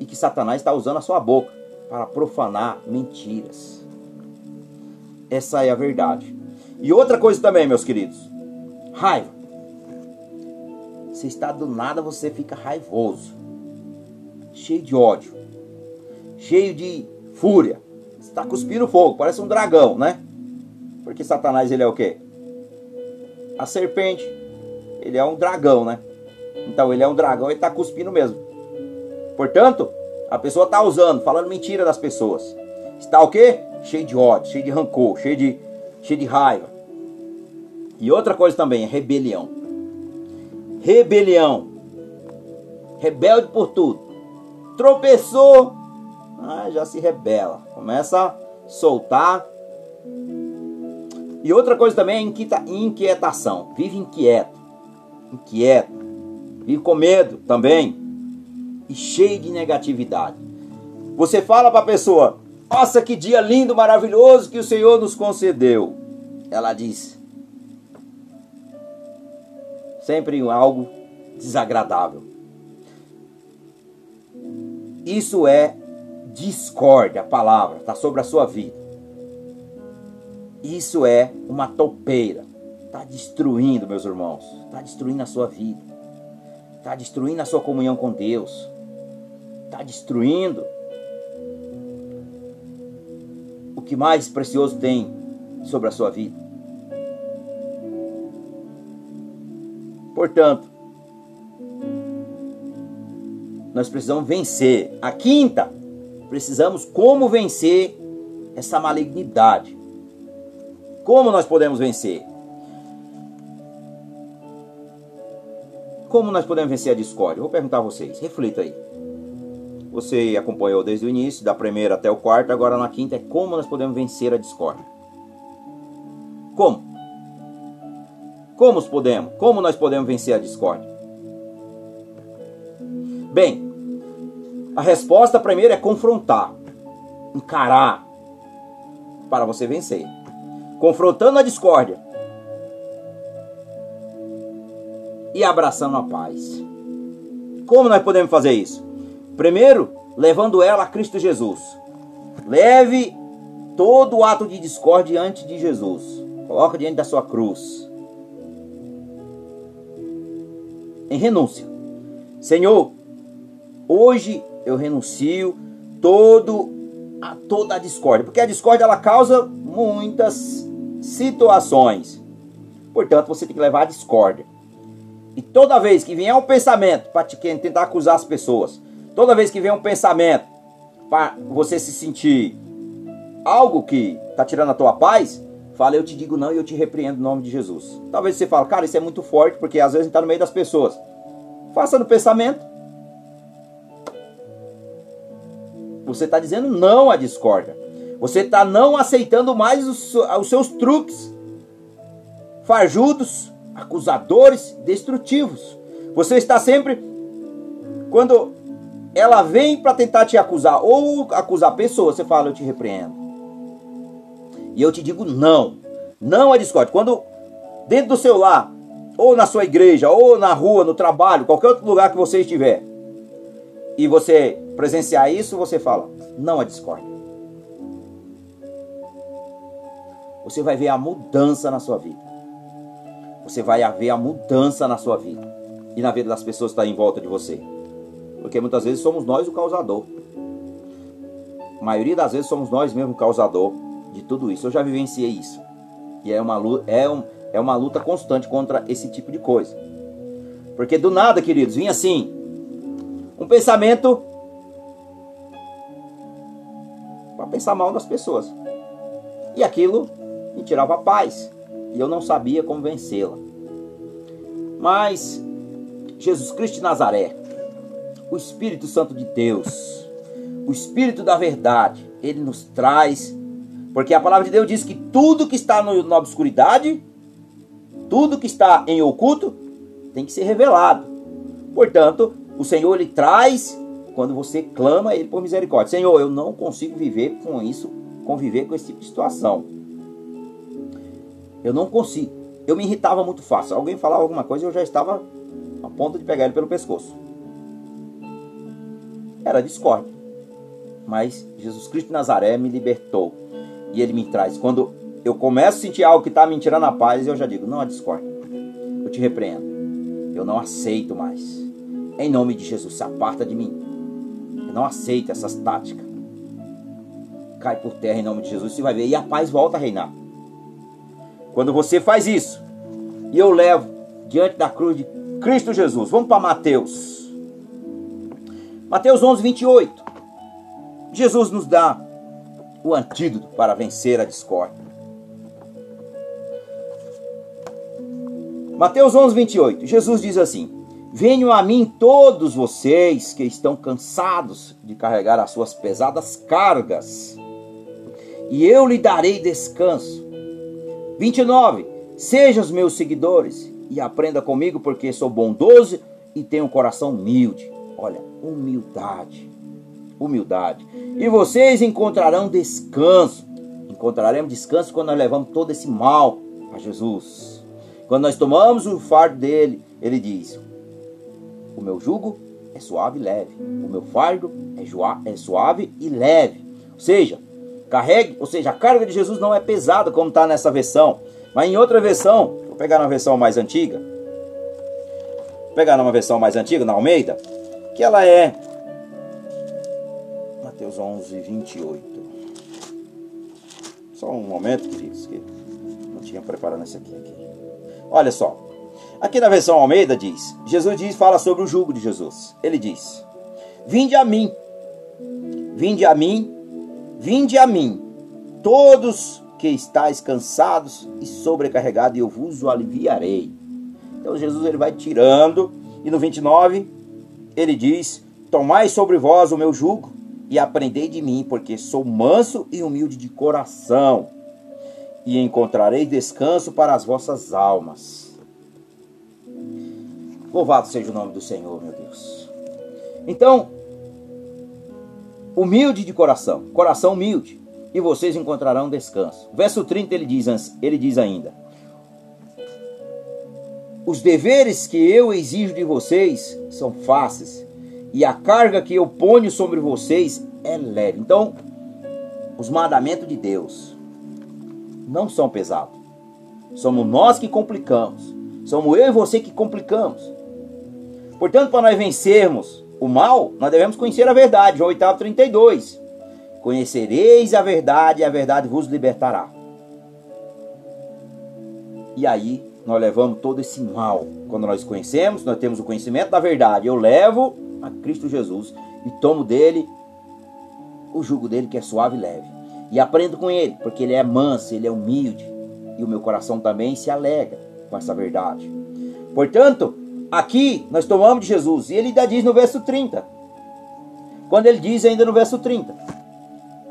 e que Satanás está usando a sua boca para profanar mentiras. Essa é a verdade. E outra coisa também, meus queridos: raiva. Você está do nada, você fica raivoso, cheio de ódio, cheio de fúria. Está cuspindo fogo, parece um dragão, né? Porque Satanás ele é o quê? A serpente. Ele é um dragão, né? Então ele é um dragão e está cuspindo mesmo. Portanto, a pessoa está usando, falando mentira das pessoas. Está o quê? Cheio de ódio, cheio de rancor, cheio de, cheio de raiva. E outra coisa também é rebelião. Rebelião. Rebelde por tudo. Tropeçou, ah, já se rebela. Começa a soltar. E outra coisa também é inquietação. Vive inquieto. Inquieto. Vive com medo também. E cheio de negatividade. Você fala para a pessoa: Nossa, que dia lindo, maravilhoso que o Senhor nos concedeu. Ela diz: Sempre algo desagradável. Isso é discórdia, a palavra, está sobre a sua vida. Isso é uma topeira. Está destruindo, meus irmãos. Está destruindo a sua vida. Está destruindo a sua comunhão com Deus. Está destruindo o que mais precioso tem sobre a sua vida. Portanto, nós precisamos vencer. A quinta, precisamos como vencer essa malignidade. Como nós podemos vencer? Como nós podemos vencer a discórdia? Vou perguntar a vocês, reflita aí. Você acompanhou desde o início, da primeira até o quarto, agora na quinta é como nós podemos vencer a discórdia. Como? Como podemos? Como nós podemos vencer a discórdia? Bem, a resposta primeiro é confrontar, encarar para você vencer. Confrontando a discórdia e abraçando a paz. Como nós podemos fazer isso? Primeiro, levando ela a Cristo Jesus. Leve todo ato de discórdia diante de Jesus. Coloca diante da sua cruz. Em renúncia. Senhor, hoje eu renuncio todo a toda a discórdia, porque a discórdia ela causa muitas situações. Portanto, você tem que levar a discórdia. E toda vez que vier um pensamento para tentar acusar as pessoas, toda vez que vier um pensamento para você se sentir algo que está tirando a tua paz, fala, eu te digo não e eu te repreendo no nome de Jesus. Talvez você fale, cara, isso é muito forte, porque às vezes está no meio das pessoas. Faça no pensamento, Você está dizendo não à discórdia. Você está não aceitando mais os, os seus truques farjudos, acusadores, destrutivos. Você está sempre, quando ela vem para tentar te acusar ou acusar pessoas, você fala, eu te repreendo. E eu te digo não. Não à discórdia. Quando dentro do seu lar, ou na sua igreja, ou na rua, no trabalho, qualquer outro lugar que você estiver, e você presenciar isso, você fala, não a discórdia. Você vai ver a mudança na sua vida. Você vai ver a mudança na sua vida. E na vida das pessoas que estão em volta de você. Porque muitas vezes somos nós o causador. A maioria das vezes somos nós mesmo o causador de tudo isso. Eu já vivenciei isso. E é uma, é, um, é uma luta constante contra esse tipo de coisa. Porque do nada, queridos, vinha assim, um pensamento para pensar mal das pessoas. E aquilo me tirava a paz. E eu não sabia como vencê-la. Mas Jesus Cristo de Nazaré, o Espírito Santo de Deus, o Espírito da verdade, ele nos traz, porque a palavra de Deus diz que tudo que está no, na obscuridade, tudo que está em oculto, tem que ser revelado. Portanto, o Senhor ele traz quando você clama ele por misericórdia. Senhor, eu não consigo viver com isso, conviver com esse tipo de situação. Eu não consigo. Eu me irritava muito fácil. Alguém falava alguma coisa eu já estava a ponto de pegar ele pelo pescoço. Era discórdia. Mas Jesus Cristo de Nazaré me libertou. E ele me traz. Quando eu começo a sentir algo que está me tirando a paz, eu já digo: não há discórdia. Eu te repreendo. Eu não aceito mais. Em nome de Jesus, se aparta de mim. Eu não aceito essas táticas. Cai por terra em nome de Jesus, você vai ver. E a paz volta a reinar. Quando você faz isso, e eu levo diante da cruz de Cristo Jesus. Vamos para Mateus. Mateus 11, 28. Jesus nos dá o antídoto para vencer a discórdia. Mateus 11, 28. Jesus diz assim: Venham a mim todos vocês que estão cansados de carregar as suas pesadas cargas, e eu lhe darei descanso. 29. Seja os meus seguidores e aprenda comigo, porque sou bondoso e tenho um coração humilde. Olha, humildade. Humildade. E vocês encontrarão descanso. Encontraremos descanso quando nós levamos todo esse mal a Jesus. Quando nós tomamos o fardo dele, ele diz: O meu jugo é suave e leve. O meu fardo é, é suave e leve. Ou seja, carregue, ou seja, a carga de Jesus não é pesada como está nessa versão. Mas em outra versão, vou pegar na versão mais antiga. Vou pegar numa versão mais antiga, na Almeida, que ela é Mateus 11, 28. Só um momento, queridos, que não tinha preparado esse aqui, aqui. Olha só. Aqui na versão Almeida diz: Jesus diz, fala sobre o jugo de Jesus. Ele diz: Vinde a mim, vinde a mim, vinde a mim, todos que estáis cansados e sobrecarregados, e eu vos aliviarei. Então Jesus ele vai tirando, e no 29 ele diz: Tomai sobre vós o meu jugo e aprendei de mim, porque sou manso e humilde de coração, e encontrarei descanso para as vossas almas. Louvado seja o nome do Senhor, meu Deus. Então, humilde de coração, coração humilde, e vocês encontrarão descanso. Verso 30 ele diz, ele diz ainda: Os deveres que eu exijo de vocês são fáceis, e a carga que eu ponho sobre vocês é leve. Então, os mandamentos de Deus não são pesados. Somos nós que complicamos. Somos eu e você que complicamos. Portanto, para nós vencermos o mal, nós devemos conhecer a verdade. João 8, 32. Conhecereis a verdade e a verdade vos libertará. E aí, nós levamos todo esse mal. Quando nós conhecemos, nós temos o conhecimento da verdade. Eu levo a Cristo Jesus e tomo dele o jugo dele que é suave e leve. E aprendo com ele, porque ele é manso, ele é humilde. E o meu coração também se alegra com essa verdade. Portanto, Aqui nós tomamos de Jesus. E ele ainda diz no verso 30. Quando ele diz ainda no verso 30: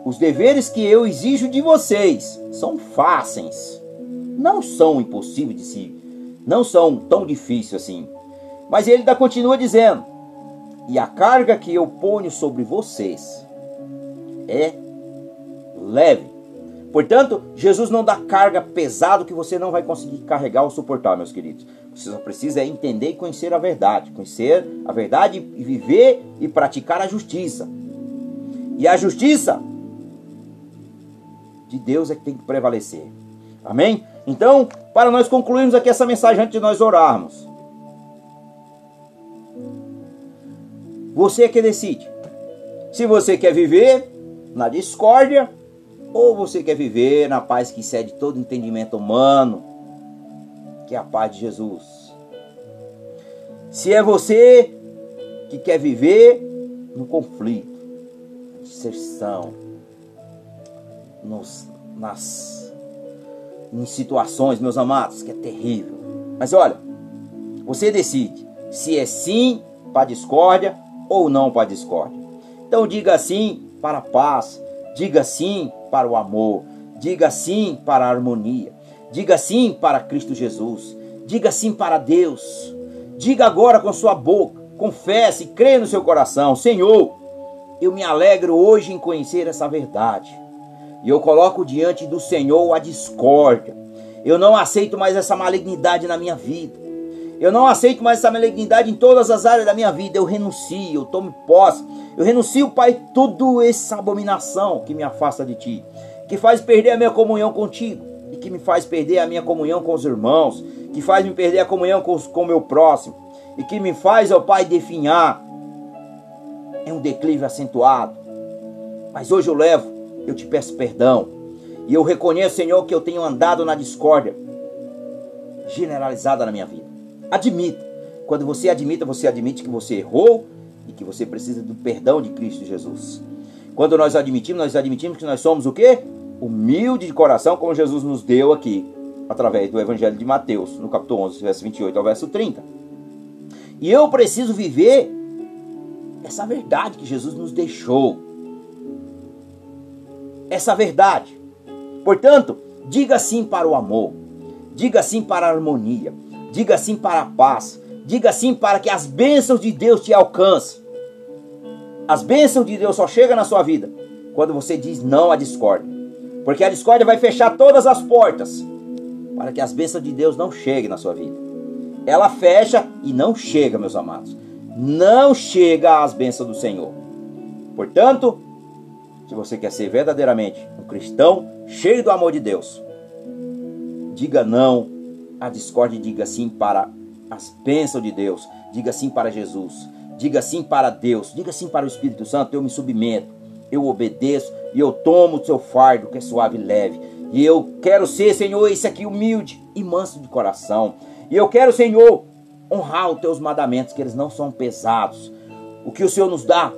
Os deveres que eu exijo de vocês são fáceis. Não são impossíveis de si. Não são tão difíceis assim. Mas ele ainda continua dizendo: E a carga que eu ponho sobre vocês é leve. Portanto, Jesus não dá carga pesada que você não vai conseguir carregar ou suportar, meus queridos. Você só precisa entender e conhecer a verdade. Conhecer a verdade e viver e praticar a justiça. E a justiça de Deus é que tem que prevalecer. Amém? Então, para nós concluirmos aqui essa mensagem antes de nós orarmos. Você é que decide. Se você quer viver na discórdia ou você quer viver na paz que excede todo entendimento humano que é a paz de Jesus. Se é você que quer viver no conflito, na disserção, nos, nas em situações, meus amados, que é terrível. Mas olha, você decide se é sim para a discórdia ou não para a discórdia. Então diga sim para a paz, diga sim para o amor, diga sim para a harmonia. Diga sim para Cristo Jesus. Diga sim para Deus. Diga agora com sua boca. Confesse crê no seu coração: Senhor, eu me alegro hoje em conhecer essa verdade. E eu coloco diante do Senhor a discórdia. Eu não aceito mais essa malignidade na minha vida. Eu não aceito mais essa malignidade em todas as áreas da minha vida. Eu renuncio, eu tomo posse. Eu renuncio, Pai, toda essa abominação que me afasta de Ti, que faz perder a minha comunhão contigo e que me faz perder a minha comunhão com os irmãos, que faz me perder a comunhão com, com o meu próximo, e que me faz, ó Pai, definhar é um declive acentuado. Mas hoje eu levo, eu te peço perdão, e eu reconheço, Senhor, que eu tenho andado na discórdia generalizada na minha vida. Admita. Quando você admita, você admite que você errou e que você precisa do perdão de Cristo Jesus. Quando nós admitimos, nós admitimos que nós somos o quê? humilde de coração, como Jesus nos deu aqui, através do Evangelho de Mateus, no capítulo 11, verso 28 ao verso 30. E eu preciso viver essa verdade que Jesus nos deixou. Essa verdade Portanto, diga sim para o amor, diga sim para a harmonia, diga sim para a paz, diga sim para que as bênçãos de Deus te alcancem. As bênçãos de Deus só chegam na sua vida quando você diz não à discórdia. Porque a discórdia vai fechar todas as portas para que as bênçãos de Deus não cheguem na sua vida. Ela fecha e não chega, meus amados. Não chega às bênçãos do Senhor. Portanto, se você quer ser verdadeiramente um cristão cheio do amor de Deus, diga não à discórdia e diga sim para as bênçãos de Deus. Diga sim para Jesus. Diga sim para Deus. Diga sim para o Espírito Santo. Eu me submeto. Eu obedeço e eu tomo o seu fardo que é suave e leve. E eu quero ser, Senhor, esse aqui humilde e manso de coração. E eu quero, Senhor, honrar os teus mandamentos, que eles não são pesados. O que o Senhor nos dá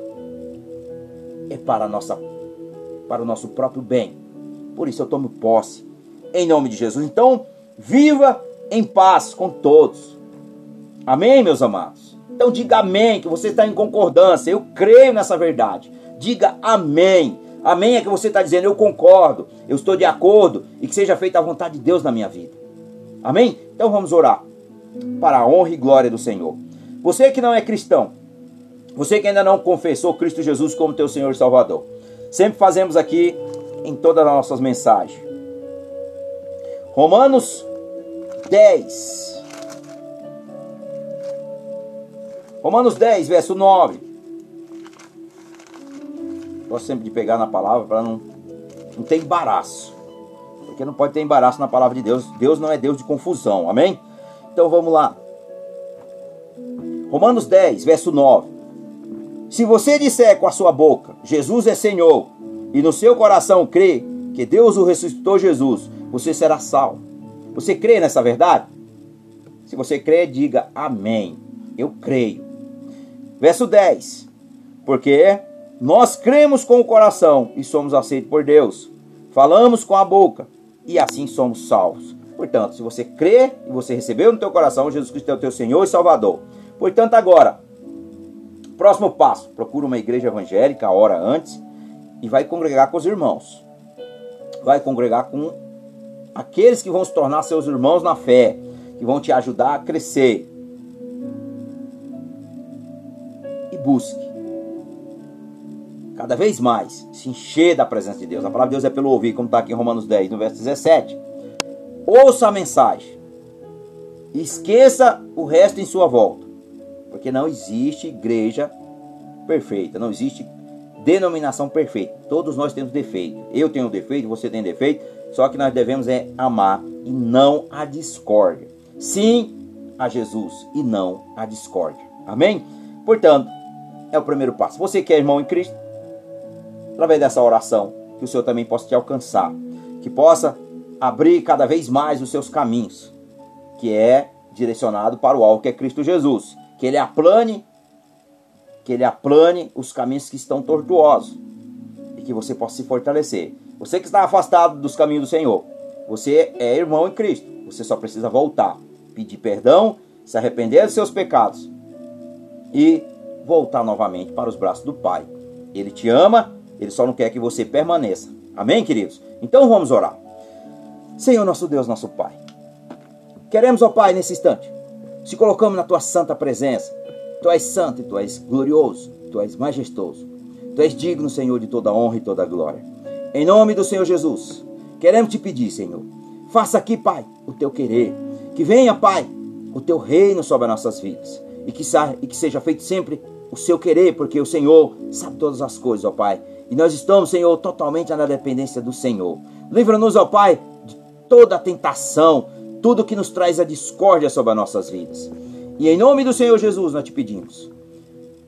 é para, nossa, para o nosso próprio bem. Por isso eu tomo posse, em nome de Jesus. Então, viva em paz com todos. Amém, meus amados? Então diga amém, que você está em concordância. Eu creio nessa verdade. Diga amém. Amém é que você está dizendo, eu concordo, eu estou de acordo e que seja feita a vontade de Deus na minha vida. Amém? Então vamos orar para a honra e glória do Senhor. Você que não é cristão, você que ainda não confessou Cristo Jesus como teu Senhor e Salvador, sempre fazemos aqui em todas as nossas mensagens. Romanos 10. Romanos 10, verso 9. Gosto sempre de pegar na palavra para não, não ter embaraço. Porque não pode ter embaraço na palavra de Deus. Deus não é Deus de confusão. Amém? Então vamos lá. Romanos 10, verso 9. Se você disser com a sua boca, Jesus é Senhor, e no seu coração crê que Deus o ressuscitou Jesus, você será salvo. Você crê nessa verdade? Se você crê, diga amém. Eu creio. Verso 10. Porque nós cremos com o coração e somos aceitos por Deus. Falamos com a boca e assim somos salvos. Portanto, se você crê e você recebeu no teu coração, Jesus Cristo é o teu Senhor e Salvador. Portanto, agora, próximo passo, procura uma igreja evangélica hora antes e vai congregar com os irmãos. Vai congregar com aqueles que vão se tornar seus irmãos na fé, que vão te ajudar a crescer. E busque cada vez mais se encher da presença de Deus. A palavra de Deus é pelo ouvir, como está aqui em Romanos 10, no verso 17. Ouça a mensagem. Esqueça o resto em sua volta. Porque não existe igreja perfeita, não existe denominação perfeita. Todos nós temos defeito. Eu tenho defeito, você tem defeito. Só que nós devemos é amar e não a discórdia. Sim a Jesus e não a discórdia. Amém? Portanto, é o primeiro passo. Você que é irmão em Cristo, através dessa oração, que o Senhor também possa te alcançar, que possa abrir cada vez mais os seus caminhos, que é direcionado para o alvo que é Cristo Jesus, que ele aplane, que ele aplane os caminhos que estão tortuosos e que você possa se fortalecer. Você que está afastado dos caminhos do Senhor, você é irmão em Cristo, você só precisa voltar, pedir perdão, se arrepender dos seus pecados e voltar novamente para os braços do Pai. Ele te ama ele só não quer que você permaneça. Amém, queridos? Então vamos orar. Senhor, nosso Deus, nosso Pai. Queremos, ó Pai, nesse instante, se colocamos na tua santa presença. Tu és santo e tu és glorioso, tu és majestoso. Tu és digno, Senhor, de toda honra e toda glória. Em nome do Senhor Jesus, queremos te pedir, Senhor, faça aqui, Pai, o teu querer. Que venha, Pai, o teu reino sobre as nossas vidas. E que, e que seja feito sempre o seu querer, porque o Senhor sabe todas as coisas, ó Pai. E nós estamos, Senhor, totalmente na dependência do Senhor. Livra-nos, ó Pai, de toda a tentação, tudo que nos traz a discórdia sobre as nossas vidas. E em nome do Senhor Jesus nós te pedimos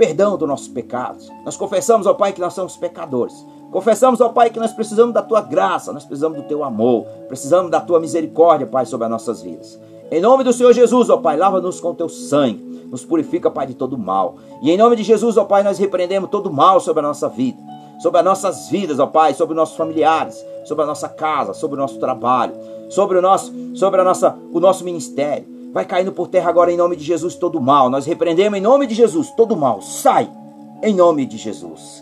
perdão dos nossos pecados. Nós confessamos, ó Pai, que nós somos pecadores. Confessamos, ó Pai, que nós precisamos da tua graça, nós precisamos do teu amor, precisamos da tua misericórdia, Pai, sobre as nossas vidas. Em nome do Senhor Jesus, ó Pai, lava-nos com teu sangue, nos purifica, Pai, de todo mal. E em nome de Jesus, ó Pai, nós repreendemos todo mal sobre a nossa vida sobre as nossas vidas, ó Pai, sobre os nossos familiares, sobre a nossa casa, sobre o nosso trabalho, sobre o nosso, sobre a nossa, o nosso ministério. Vai caindo por terra agora em nome de Jesus todo mal. Nós repreendemos em nome de Jesus todo mal. Sai em nome de Jesus.